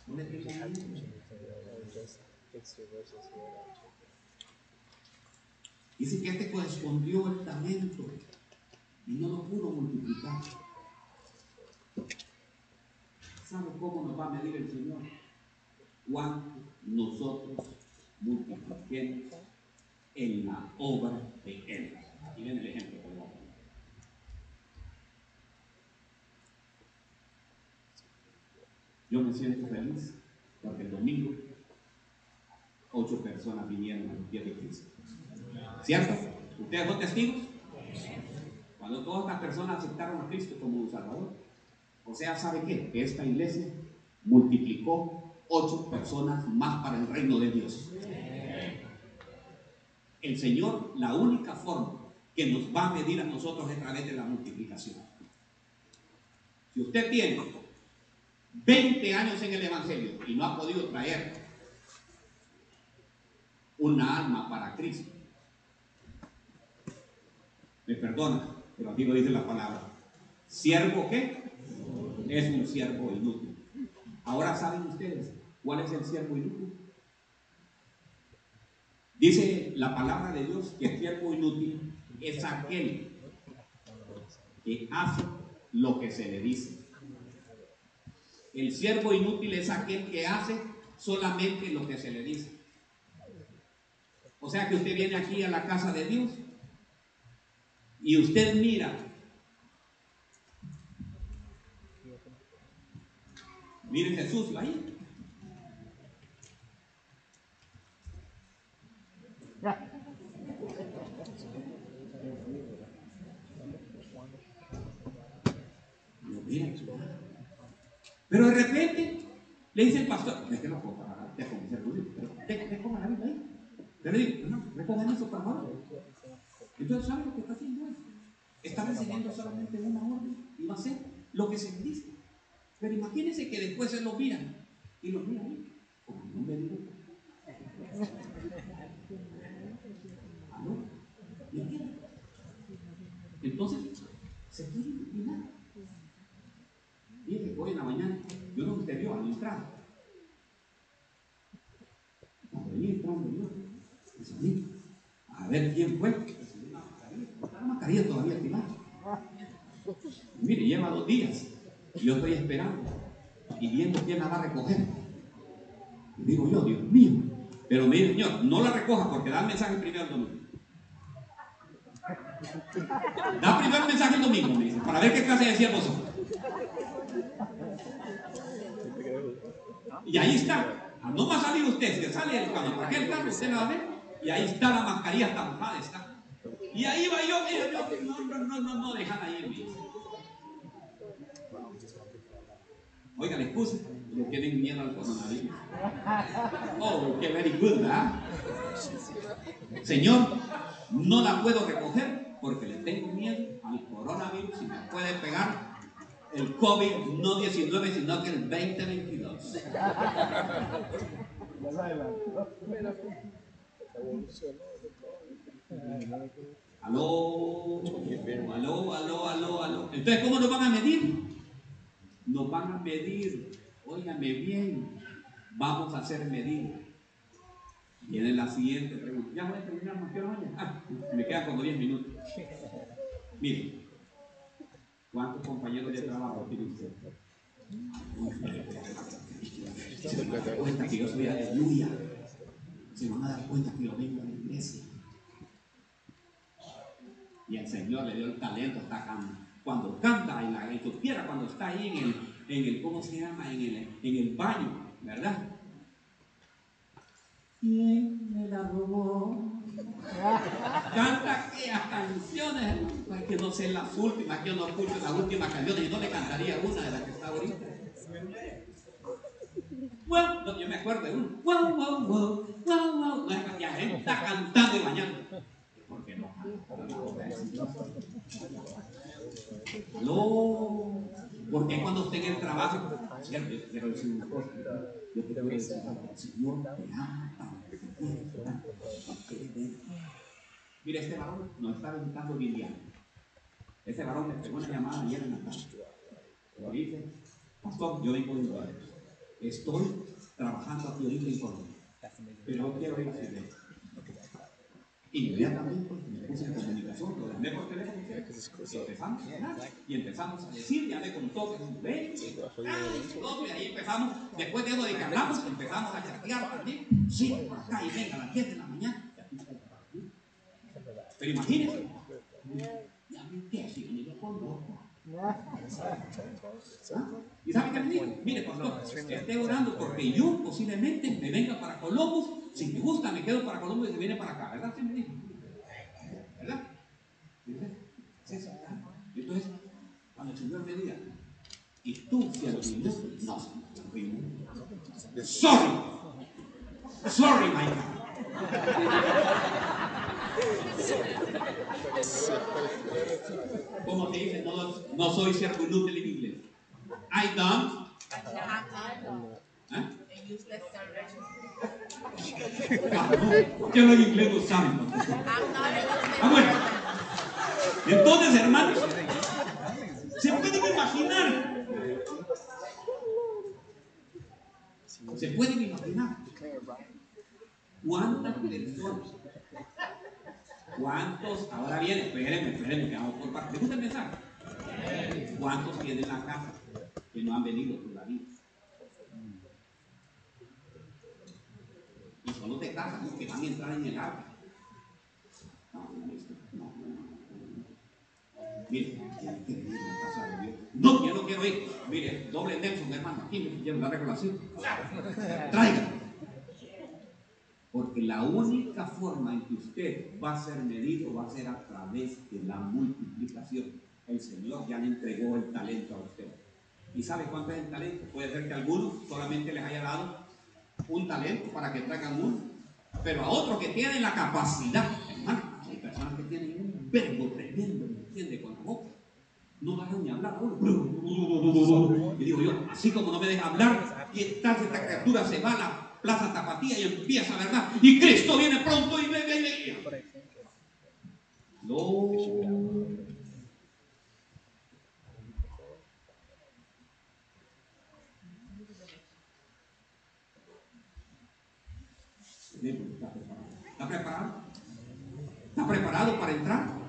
No le tenga miedo. Dice que este correspondió el talento y no lo pudo multiplicar. ¿Sabe cómo nos va a medir el Señor? Cuánto nosotros multipliquemos en la obra de Él. Aquí viene el ejemplo. que voy a poner. Yo me siento feliz porque el domingo ocho personas vinieron a los pies de Cristo. ¿Cierto? ¿Ustedes son testigos? Cuando todas estas personas aceptaron a Cristo como Salvador. O sea, ¿sabe qué? Que esta iglesia multiplicó ocho personas más para el reino de Dios. El Señor, la única forma que nos va a medir a nosotros es a través de la multiplicación. Si usted tiene 20 años en el Evangelio y no ha podido traer una alma para Cristo, me perdona, pero aquí lo dice la palabra. ¿Siervo qué? Es un siervo inútil. Ahora saben ustedes cuál es el siervo inútil. Dice la palabra de Dios que el siervo inútil es aquel que hace lo que se le dice. El siervo inútil es aquel que hace solamente lo que se le dice. O sea que usted viene aquí a la casa de Dios y usted mira, mire Jesús ahí. Pero de repente le dice el pastor, es que no puedo pagar, ya comencé pero recojan la Biblia ahí. Pero le digo, no, recojan eso por favor. Entonces, ¿sabe lo que está haciendo? Está recibiendo solamente una orden y va a hacer lo que se le dice. Pero imagínense que después se lo miran y lo miran ahí, como no me digo. ¿Aló? ¿Y entienden? Entonces, se quiere iluminar. Mire, hoy en la mañana, yo no te vio al entrar. Cuando venía entrando yo, dice, mí, a ver quién fue. Está la mascarilla todavía activada. Mire, lleva dos días. Y yo estoy esperando y viendo quién la va a recoger. Y digo yo, Dios mío. Pero mire, Señor, no la recoja porque da el mensaje primero el domingo. Da primero el mensaje el domingo, me dice, para ver qué clase de siervos son. Y ahí está. No va a salir usted, se sale cuando traje el carro, usted la ver. Y ahí está la mascarilla estampada, está. Y ahí va yo, mira, no, no, no, no, no, dejan ahí en mí. Oiga, le excusa, le tienen miedo al coronavirus. Oh, qué very good, ¿verdad? Señor, no la puedo recoger porque le tengo miedo al coronavirus y me puede pegar el COVID, no 19, sino que el 2022. Aló, aló, aló, aló, aló. Entonces, ¿cómo nos van a medir? Nos van a medir, óigame bien, vamos a ser medidos. Viene la siguiente pregunta. Ya voy a terminar, no quiero Ah, me quedan como 10 minutos. Miren, ¿cuántos compañeros de trabajo tiene usted? Se van a dar cuenta que yo soy aleluya. Se van a dar cuenta que yo vengo a la iglesia. Y el Señor le dio el talento, está cantando. Cuando canta en la supiera cuando está ahí en el, en el, ¿cómo se llama? En el, en el baño, ¿verdad? ¿Quién me la robó? Canta aquellas canciones, que no sé las últimas, que yo no escucho las últimas canciones y no le cantaría una de las que está ahorita. No, yo me acuerdo de uno. Wow, wow, wow, wow, wow. Ya gente está cantando y bañando. ¿Por qué no? No, porque cuando usted en el trabajo, cierto, yo quiero decir una cosa, yo te quiero decir, Señor, te ama, Mira, este varón nos está visitando Liliana. Este varón me pegó una llamada ayer en la tarde. Me dice, Pastor, yo vengo de. Estoy trabajando aquí ahorita en Colombia. Pero quiero ir a Chile. Inmediatamente me puse en comunicación, lo llamé por teléfono y empezamos a hablar. Y empezamos a decir, ya me contó que es un rey, y ahí empezamos, después de eso de que hablamos, empezamos a chatear también. Sí, por acá, y venga a las 10 de la mañana. Pero imagínense, ¿y a mí qué? Si ni lo conozco. ¿Y sabe qué me dijo? Mire, pastor, esté orando porque yo posiblemente me venga para Columbus Si me gusta, me quedo para Colombia y se viene para acá, ¿verdad? Sí, me dijo. ¿Verdad? ¿verdad? Entonces, cuando el Señor me diga, y tú, si al no, sorry, sorry, my God. ¿Cómo se dice? No, no soy siervo inútil en inglés. I don't. ¿Eh? Ah, no, ¿Por qué no en inglés no saben? Ah, bueno. Entonces, hermanos, se pueden imaginar. Se pueden imaginar cuántas personas, cuántos, ahora bien, espérenme, espérenme, que vamos por parte. Déjenme pensar. ¿Cuántos tienen la casa no han venido todavía? Y son los de casa los que van a entrar en el arca. No, no, no. Mire. No, yo no quiero ir. Mire, doble Nelson, hermano, aquí me pidieron la regulación. Traigan. Porque la única forma en que usted va a ser medido va a ser a través de la multiplicación. El Señor ya le entregó el talento a usted. ¿Y sabe cuánto es el talento? Puede ser que a algunos solamente les haya dado un talento para que traigan uno, pero a otros que tienen la capacidad, hermano, hay personas que tienen un verbo tremendo, ¿me entiende? Con la boca. No dejan ni hablar. Y digo yo, así como no me deja hablar, y entonces esta criatura se va a la plaza tapatía y empieza, ¿verdad? Y Cristo viene pronto y le, le, le. No. ¿Está preparado? ¿Está preparado? ¿Está preparado para entrar?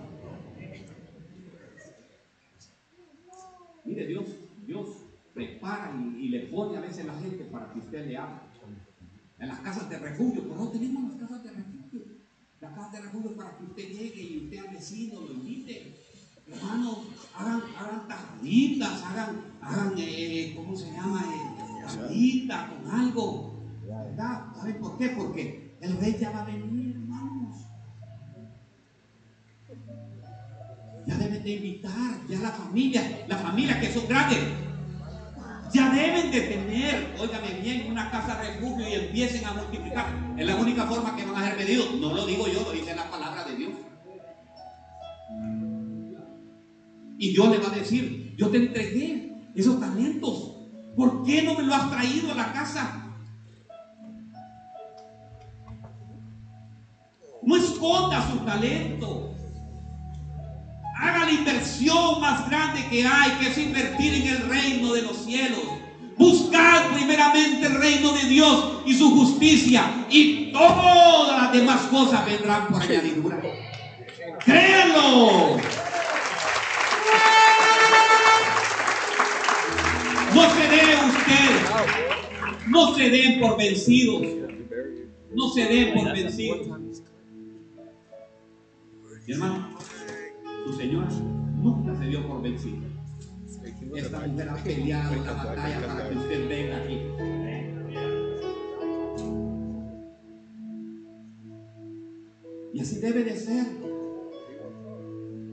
Mire, Dios, Dios prepara y, y le pone a veces la gente para que usted le hable. En las casas de refugio, pero no tenemos las casas de refugio. Las casas de refugio para que usted llegue y usted al vecino lo invite. Hermanos, hagan, hagan tajitas, hagan, hagan eh, ¿cómo se llama? Eh, con algo. ¿Verdad? ¿Saben por qué? Porque el rey ya va a venir, hermanos. Ya deben de invitar, ya la familia, la familia que son grandes, ya deben de tener, óigame bien, una casa refugio y empiecen a multiplicar. Es la única forma que van a ser medidos. No lo digo yo, lo dice la palabra de Dios. Y Dios le va a decir, yo te entregué esos talentos. ¿Por qué no me lo has traído a la casa? No esconda su talento. Haga la inversión más grande que hay, que es invertir en el reino de los cielos. Buscad primeramente el reino de Dios y su justicia, y todas las demás cosas vendrán por añadidura. Créanlo. No se dé usted, no se den por vencidos, no se den por vencidos. Mi hermano, su señora nunca se dio por vencido. Esta mujer ha peleado la batalla para que usted venga aquí. Y así debe de ser.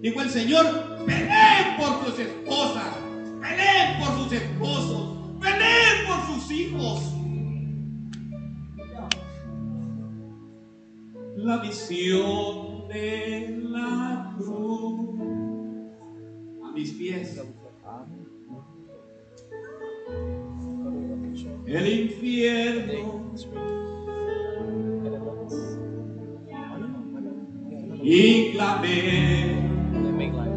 Dijo el Señor, peleen por sus esposas, peleen por sus esposos, peleen por sus hijos. La visión de la cruz a mis pies. El infierno y clamé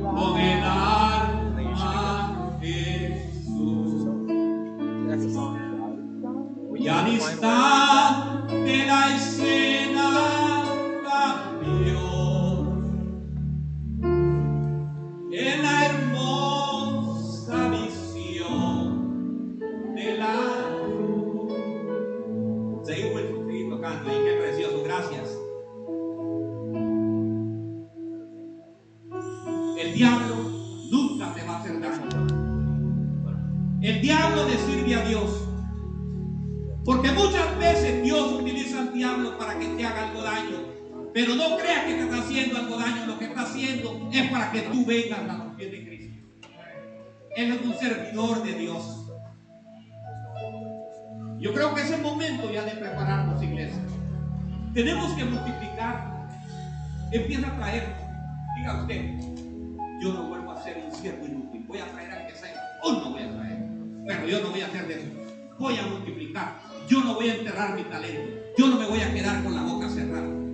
con el alma Jesús. Y al instante la escena diablo le sirve a Dios. Porque muchas veces Dios utiliza al diablo para que te haga algo daño. Pero no creas que te está haciendo algo daño. Lo que está haciendo es para que tú vengas a los pies de Cristo. Él es un servidor de Dios. Yo creo que es el momento ya de prepararnos, iglesia. Tenemos que multiplicar. Empieza a traer. Diga usted, yo no vuelvo a ser un siervo inútil. Voy a traer al que sea. O no voy Pero yo no voy a hacer de eso. Voy a multiplicar. Yo no voy a enterrar mi talento. Yo no me voy a quedar con la boca cerrada.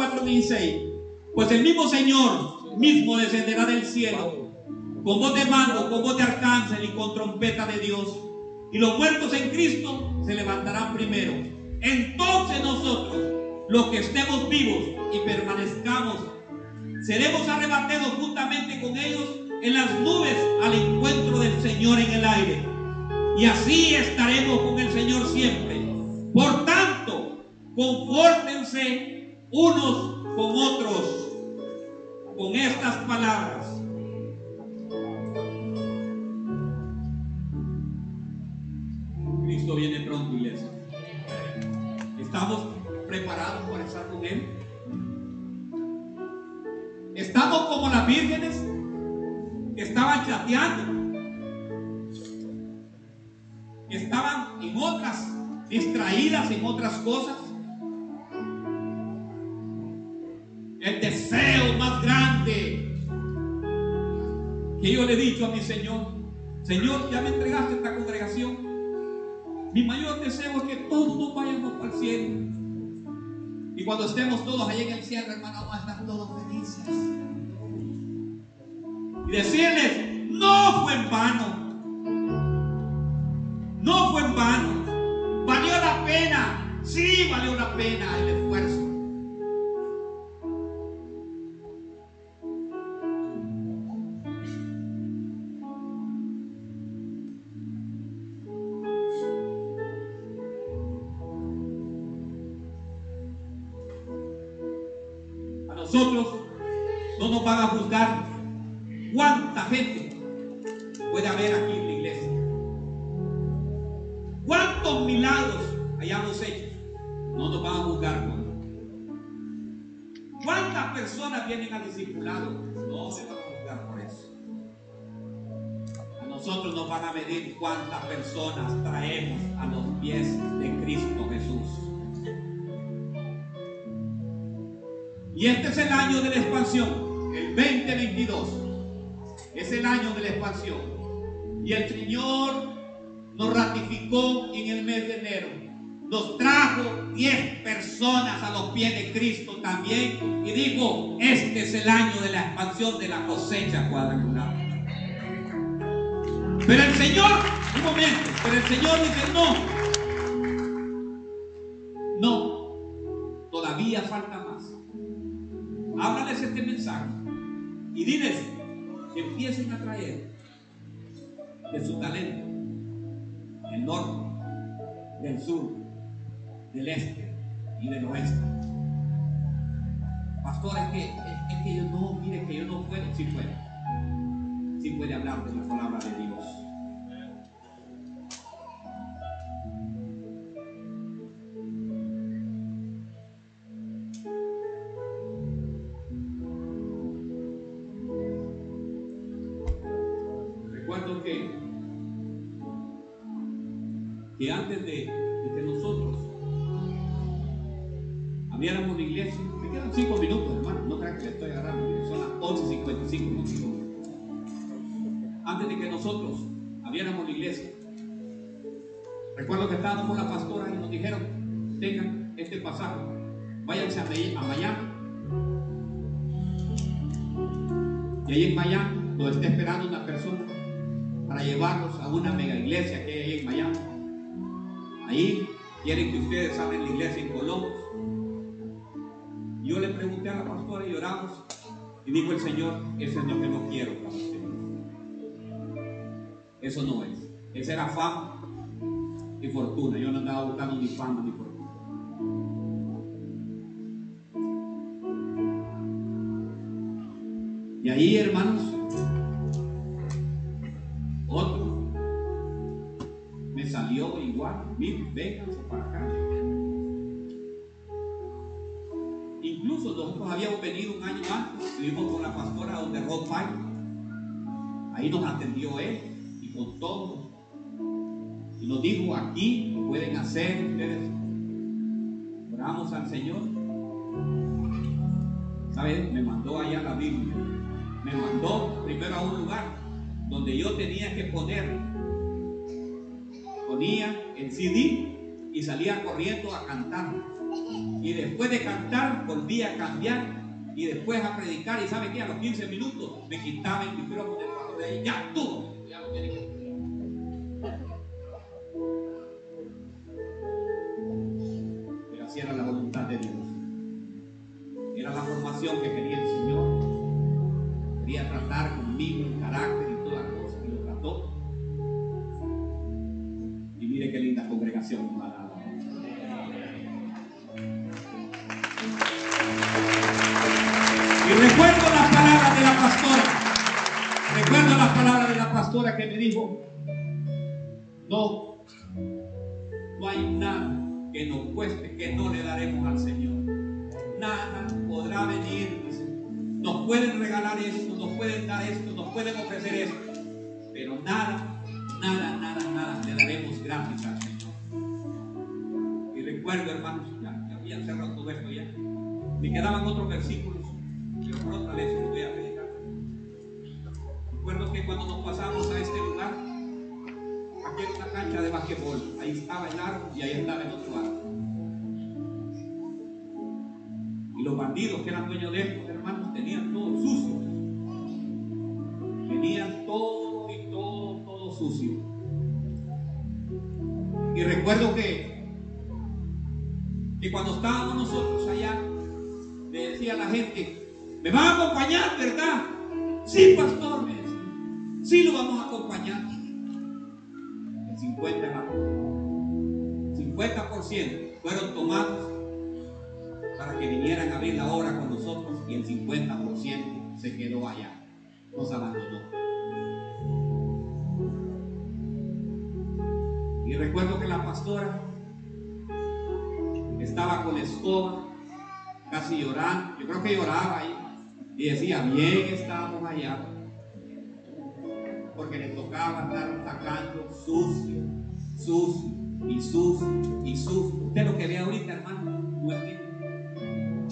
4:16, pues el mismo Señor mismo descenderá del cielo con voz de mando, con voz de arcángel y con trompeta de Dios. Y los muertos en Cristo se levantarán primero. Entonces nosotros, los que estemos vivos y permanezcamos, seremos arrebatados juntamente con ellos en las nubes al encuentro del Señor en el aire. Y así estaremos con el Señor siempre. Por tanto, confórtense unos con otros con estas palabras. Cristo viene pronto, iglesia. ¿Estamos preparados para estar con Él? ¿Estamos como las vírgenes que estaban chateando? Estaban en otras, distraídas en otras cosas. Que yo le he dicho a mi Señor, Señor, ya me entregaste esta congregación. Mi mayor deseo es que todos vayamos al cielo. Y cuando estemos todos allá en el cielo, hermano, vamos a estar todos felices. Y decirles, no fue en vano. No fue en vano. Valió la pena. Sí, valió la pena el esfuerzo. Año de la expansión, el 2022. Es el año de la expansión. Y el Señor nos ratificó en el mes de enero. Nos trajo 10 personas a los pies de Cristo también. Y dijo, este es el año de la expansión de la cosecha cuadrangular. Pero el Señor, un momento, pero el Señor dice, no. No, todavía falta más. Háblales este mensaje y diles que empiecen a traer de su talento del norte, del sur, del este y del oeste. Pastor, es que, es, que yo no, mire que yo no puedo, sí puede. Sí puede hablar de recuerdo a Miami. Y ahí en Miami nos está esperando una persona para llevarlos a una mega iglesia que hay en Miami. Ahí quieren que ustedes abren la iglesia en Columbus. Yo le pregunté a la pastora y oramos y dijo el Señor, ese es lo que no quiero para ustedes. Eso no es. Esa era fama y fortuna. Yo no andaba buscando ni fama ni fortuna. Y ahí, hermanos, salió igual, miren, vénganse para acá. Incluso nosotros habíamos venido un año antes, estuvimos con la pastora donde Rod Ahí nos atendió él y con todo. Y nos dijo, aquí lo pueden hacer ustedes. Oramos al Señor. ¿Sabes? Me mandó allá la Biblia. Me mandó primero a un lugar donde yo tenía que poner ponía el CD y salía corriendo a cantar. Y después de cantar, volvía a cambiar y después a predicar. Y sabe que a los 15 minutos me quitaba el micrófono de ahí. Ya tú, ya lo Pero Sí, pastor, sí lo vamos a acompañar. El 50, 50% fueron tomados para que vinieran a abrir la obra con nosotros y el 50% se quedó allá, nos abandonó. Y recuerdo que la pastora estaba con la escoba, casi llorando. Yo creo que lloraba ahí. Y decía, bien estábamos allá. Porque le tocaba estar sacando sucio, sucio, y sucio, y sucio. Usted lo que ve ahorita, hermano, no es bien.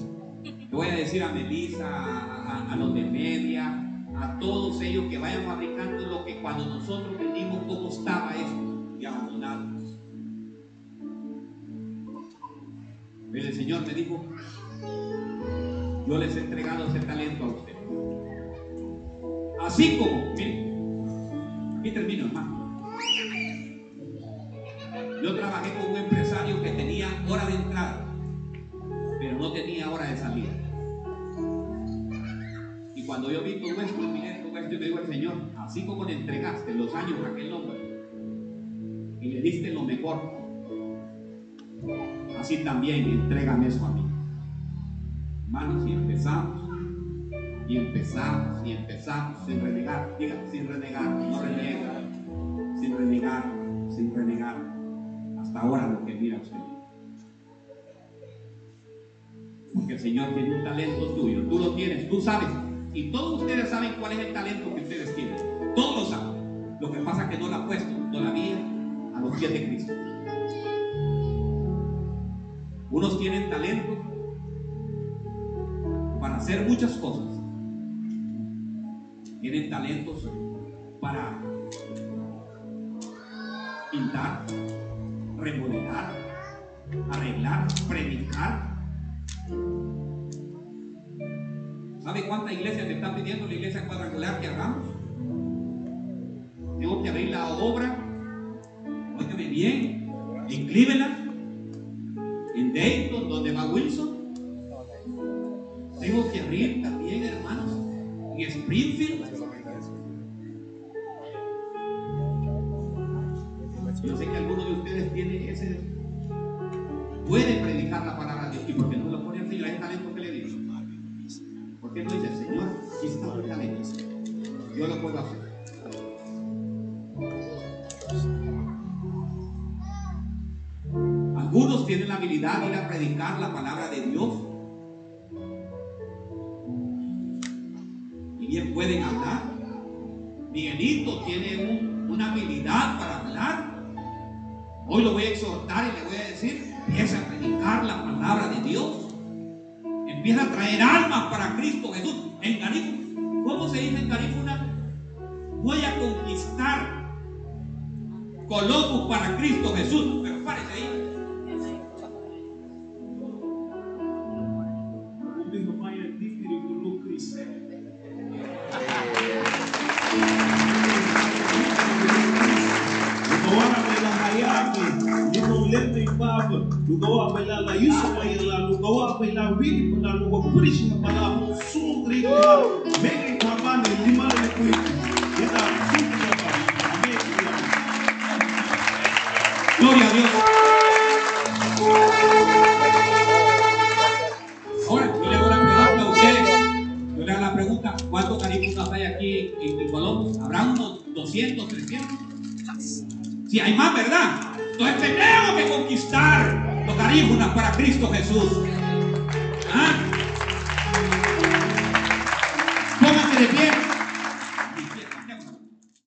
Le voy a decir a Melissa, a, los de media, a todos ellos que vayan fabricando lo que cuando nosotros venimos, cómo estaba esto, y abandonado. el Señor me dijo, yo les he entregado ese talento a ustedes. Así como, miren, aquí termino, hermano. Yo trabajé con un empresario que tenía hora de entrada, pero no tenía hora de salida. Y cuando yo vi todo esto, miré todo esto y me dijo el Señor, así como le entregaste los años a aquel hombre y le diste lo mejor, así también entregan eso a mí. Hermanos, y empezamos, y empezamos, y empezamos, sin renegar, diga, sin renegar, no renega, sin renegar, sin renegar, hasta ahora lo que mira usted. Porque el Señor tiene un talento tuyo, tú lo tienes, tú sabes, y todos ustedes saben cuál es el talento que ustedes tienen, todos lo saben. Lo que pasa es que no lo ha puesto todavía a los pies de Cristo. Unos tienen talento hacer muchas cosas. Tienen talentos para pintar, remodelar, arreglar, predicar. ¿Sabe cuántas iglesias le están pidiendo la iglesia cuadrangular que hagamos? Tengo que abrir la obra, óigame bien, inclíbela predicar la palabra de Dios